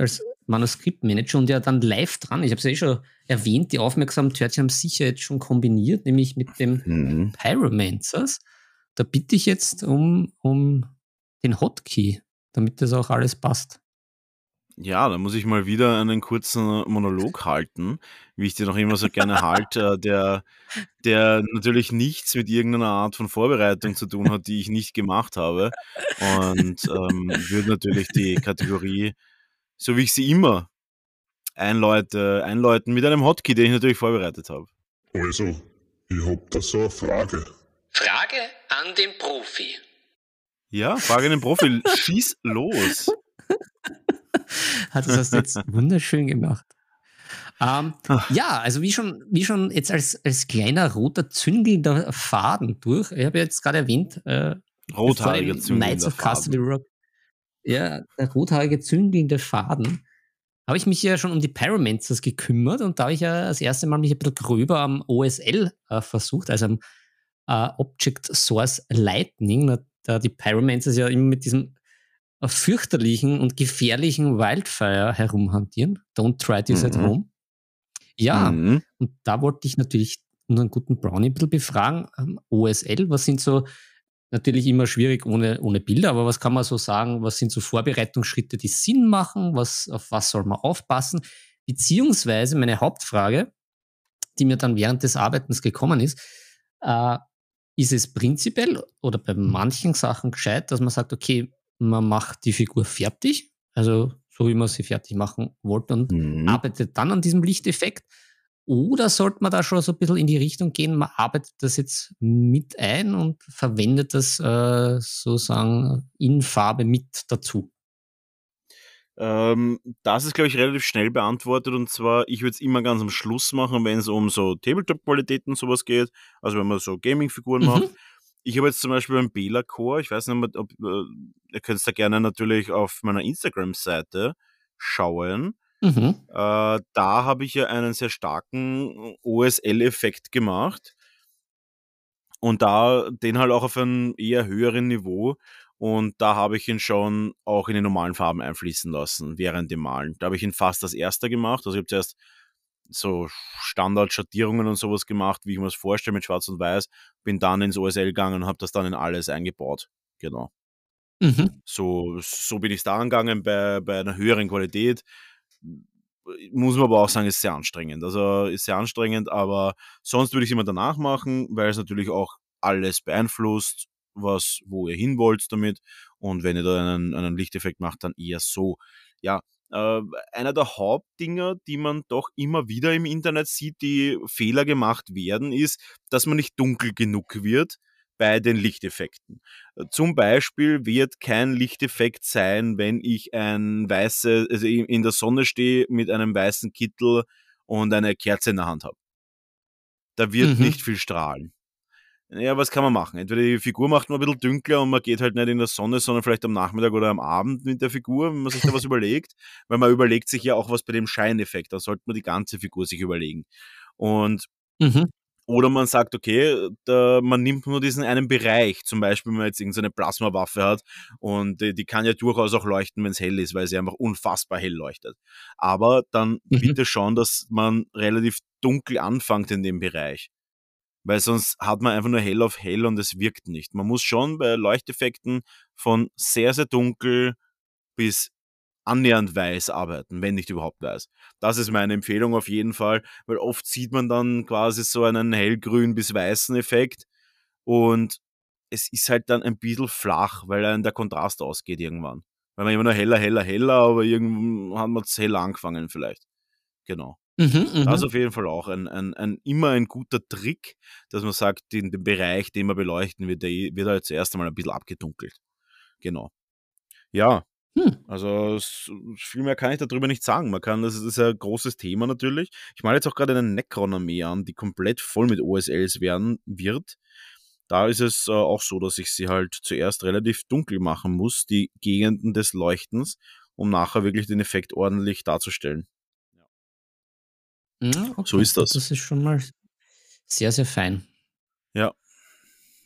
Als Manuskriptmanager und ja dann live dran. Ich habe es ja eh schon erwähnt, die aufmerksamen Törtchen haben sicher jetzt schon kombiniert, nämlich mit dem Mhm. Pyromancers. Da bitte ich jetzt um, um den Hotkey, damit das auch alles passt. Ja, da muss ich mal wieder einen kurzen Monolog halten, wie ich den noch immer so gerne halte, der, der natürlich nichts mit irgendeiner Art von Vorbereitung zu tun hat, die ich nicht gemacht habe. Und ähm, würde natürlich die Kategorie, so wie ich sie immer einläute, einläuten, mit einem Hotkey, den ich natürlich vorbereitet habe. Also, ich hab da so eine Frage. Frage an den Profi. Ja, Frage an den Profi, schieß los. Hat das hast du jetzt wunderschön gemacht. Ähm, Ach. ja, also wie schon, wie schon jetzt als, als kleiner roter züngelnder Faden durch. Ich habe jetzt gerade erwähnt, äh, Rothaariger Knights of Castle. Rock. Ja, der rothaarige züngelnde Faden habe ich mich ja schon um die Pyromancers gekümmert und da habe ich ja das erste Mal mich ein bisschen gröber am OSL äh, versucht, also am äh, Object Source Lightning, da die Pyromancers ja immer mit diesem äh, fürchterlichen und gefährlichen Wildfire herumhantieren. Don't try this mhm. at home. Ja, mhm. und da wollte ich natürlich unseren guten Brownie ein bisschen befragen. Ähm, OSL, was sind so, natürlich immer schwierig ohne, ohne Bilder, aber was kann man so sagen, was sind so Vorbereitungsschritte, die Sinn machen, was, auf was soll man aufpassen? Beziehungsweise meine Hauptfrage, die mir dann während des Arbeitens gekommen ist, äh, ist es prinzipiell oder bei manchen Sachen gescheit, dass man sagt, okay, man macht die Figur fertig, also so wie man sie fertig machen wollte und mhm. arbeitet dann an diesem Lichteffekt. Oder sollte man da schon so ein bisschen in die Richtung gehen, man arbeitet das jetzt mit ein und verwendet das äh, sozusagen in Farbe mit dazu? Ähm, das ist, glaube ich, relativ schnell beantwortet und zwar, ich würde es immer ganz am Schluss machen, wenn es um so Tabletop-Qualitäten und sowas geht, also wenn man so Gaming-Figuren mhm. macht. Ich habe jetzt zum Beispiel beim Bela Core, ich weiß nicht, ob äh, ihr könnt da gerne natürlich auf meiner Instagram-Seite schauen. Mhm. Äh, da habe ich ja einen sehr starken OSL-Effekt gemacht und da den halt auch auf einem eher höheren Niveau und da habe ich ihn schon auch in die normalen Farben einfließen lassen während dem Malen. Da habe ich ihn fast als erster gemacht. Also ich habe zuerst so Standard-Schattierungen und sowas gemacht, wie ich mir das vorstelle, mit Schwarz und Weiß. Bin dann ins OSL gegangen und habe das dann in alles eingebaut. Genau. Mhm. So, so bin ich da angegangen bei, bei einer höheren Qualität. Muss man aber auch sagen, ist sehr anstrengend. Also ist sehr anstrengend, aber sonst würde ich es immer danach machen, weil es natürlich auch alles beeinflusst was, wo ihr hin wollt damit. Und wenn ihr da einen, einen Lichteffekt macht, dann eher so. Ja, äh, einer der Hauptdinger, die man doch immer wieder im Internet sieht, die Fehler gemacht werden, ist, dass man nicht dunkel genug wird bei den Lichteffekten. Zum Beispiel wird kein Lichteffekt sein, wenn ich ein weiße, also in der Sonne stehe mit einem weißen Kittel und eine Kerze in der Hand habe. Da wird mhm. nicht viel strahlen ja, was kann man machen? Entweder die Figur macht man ein bisschen dünkler und man geht halt nicht in der Sonne, sondern vielleicht am Nachmittag oder am Abend mit der Figur, wenn man sich da was überlegt. Weil man überlegt sich ja auch was bei dem Scheineffekt. Da sollte man die ganze Figur sich überlegen. Und mhm. Oder man sagt, okay, da, man nimmt nur diesen einen Bereich, zum Beispiel, wenn man jetzt irgendeine Plasmawaffe hat und die, die, kann ja durchaus auch leuchten, wenn es hell ist, weil sie einfach unfassbar hell leuchtet. Aber dann mhm. bitte schauen, dass man relativ dunkel anfängt in dem Bereich weil sonst hat man einfach nur hell auf hell und es wirkt nicht. Man muss schon bei Leuchteffekten von sehr, sehr dunkel bis annähernd weiß arbeiten, wenn nicht überhaupt weiß. Das ist meine Empfehlung auf jeden Fall, weil oft sieht man dann quasi so einen hellgrün bis weißen Effekt und es ist halt dann ein bisschen flach, weil dann der Kontrast ausgeht irgendwann. Weil man immer nur heller, heller, heller, aber irgendwann hat man es heller angefangen vielleicht. Genau. Mhm, das ist mhm. auf jeden Fall auch ein, ein, ein, immer ein guter Trick, dass man sagt, den, den Bereich, den wir beleuchten, wird, der, wird halt zuerst einmal ein bisschen abgedunkelt. Genau. Ja, hm. Also viel mehr kann ich darüber nicht sagen. Man kann, das ist ein großes Thema natürlich. Ich male jetzt auch gerade eine Necron-Armee an, die komplett voll mit OSLs werden wird. Da ist es äh, auch so, dass ich sie halt zuerst relativ dunkel machen muss, die Gegenden des Leuchtens, um nachher wirklich den Effekt ordentlich darzustellen. Ja, okay. So ist das. Das ist schon mal sehr, sehr fein. Ja,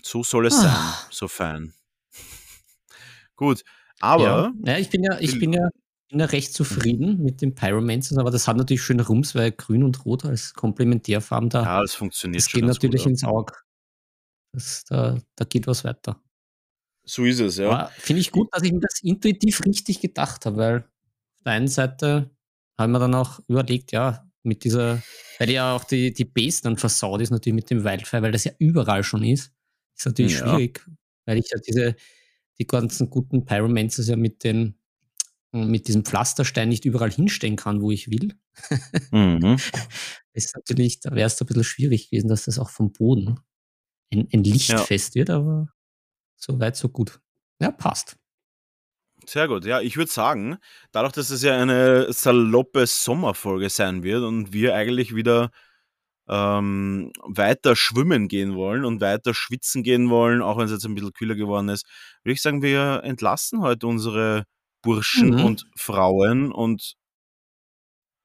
so soll es ah. sein. So fein. Gut, aber. Ja. ja, ich bin ja, ich bin ja, bin ja recht zufrieden mit den Pyromancers, aber das hat natürlich schön Rums, weil Grün und Rot als Komplementärfarben da. Ja, das funktioniert das schon. Das geht natürlich ins Auge. Das, da, da geht was weiter. So ist es, ja. Finde ich gut, dass ich mir das intuitiv richtig gedacht habe, weil auf der einen Seite haben wir dann auch überlegt, ja, mit dieser, weil ja auch die, die Base dann versaut ist, natürlich mit dem Wildfire, weil das ja überall schon ist. Ist natürlich ja. schwierig, weil ich ja diese, die ganzen guten Pyromancers ja mit den, mit diesem Pflasterstein nicht überall hinstellen kann, wo ich will. Mhm. ist natürlich, da wäre es ein bisschen schwierig gewesen, dass das auch vom Boden ein, ein Lichtfest ja. wird, aber so weit, so gut. Ja, passt. Sehr gut. Ja, ich würde sagen, dadurch, dass es ja eine saloppe Sommerfolge sein wird und wir eigentlich wieder ähm, weiter schwimmen gehen wollen und weiter schwitzen gehen wollen, auch wenn es jetzt ein bisschen kühler geworden ist, würde ich sagen, wir entlassen heute unsere Burschen mhm. und Frauen und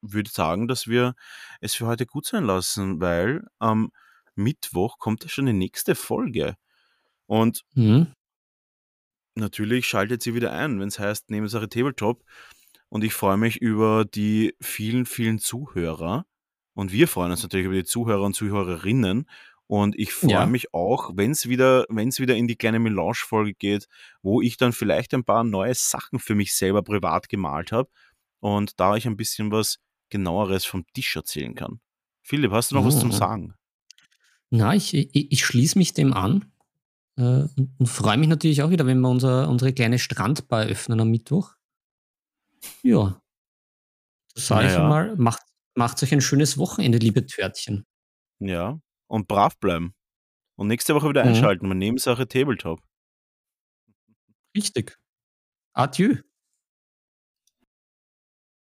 würde sagen, dass wir es für heute gut sein lassen, weil am Mittwoch kommt ja schon die nächste Folge. Und Mhm. natürlich schaltet sie wieder ein, wenn es heißt Nebensache Tabletop. Und ich freue mich über die vielen, vielen Zuhörer. Und wir freuen uns natürlich über die Zuhörer und Zuhörerinnen. Und ich freue Ja. mich auch, wenn es wieder, wenn's wieder in die kleine Melange-Folge geht, wo ich dann vielleicht ein paar neue Sachen für mich selber privat gemalt habe und da ich ein bisschen was genaueres vom Tisch erzählen kann. Philipp, hast du noch was zum Oh. Sagen? Na, ich, ich, ich schließe mich dem an äh, und, und freue mich natürlich auch wieder, wenn wir unser, unsere kleine Strandbar öffnen am Mittwoch. Ja. Sag ich Naja. mal, macht, macht euch ein schönes Wochenende, liebe Törtchen. Ja. Und brav bleiben. Und nächste Woche wieder Mhm. einschalten bei Nebensache Tabletop. Richtig. Adieu.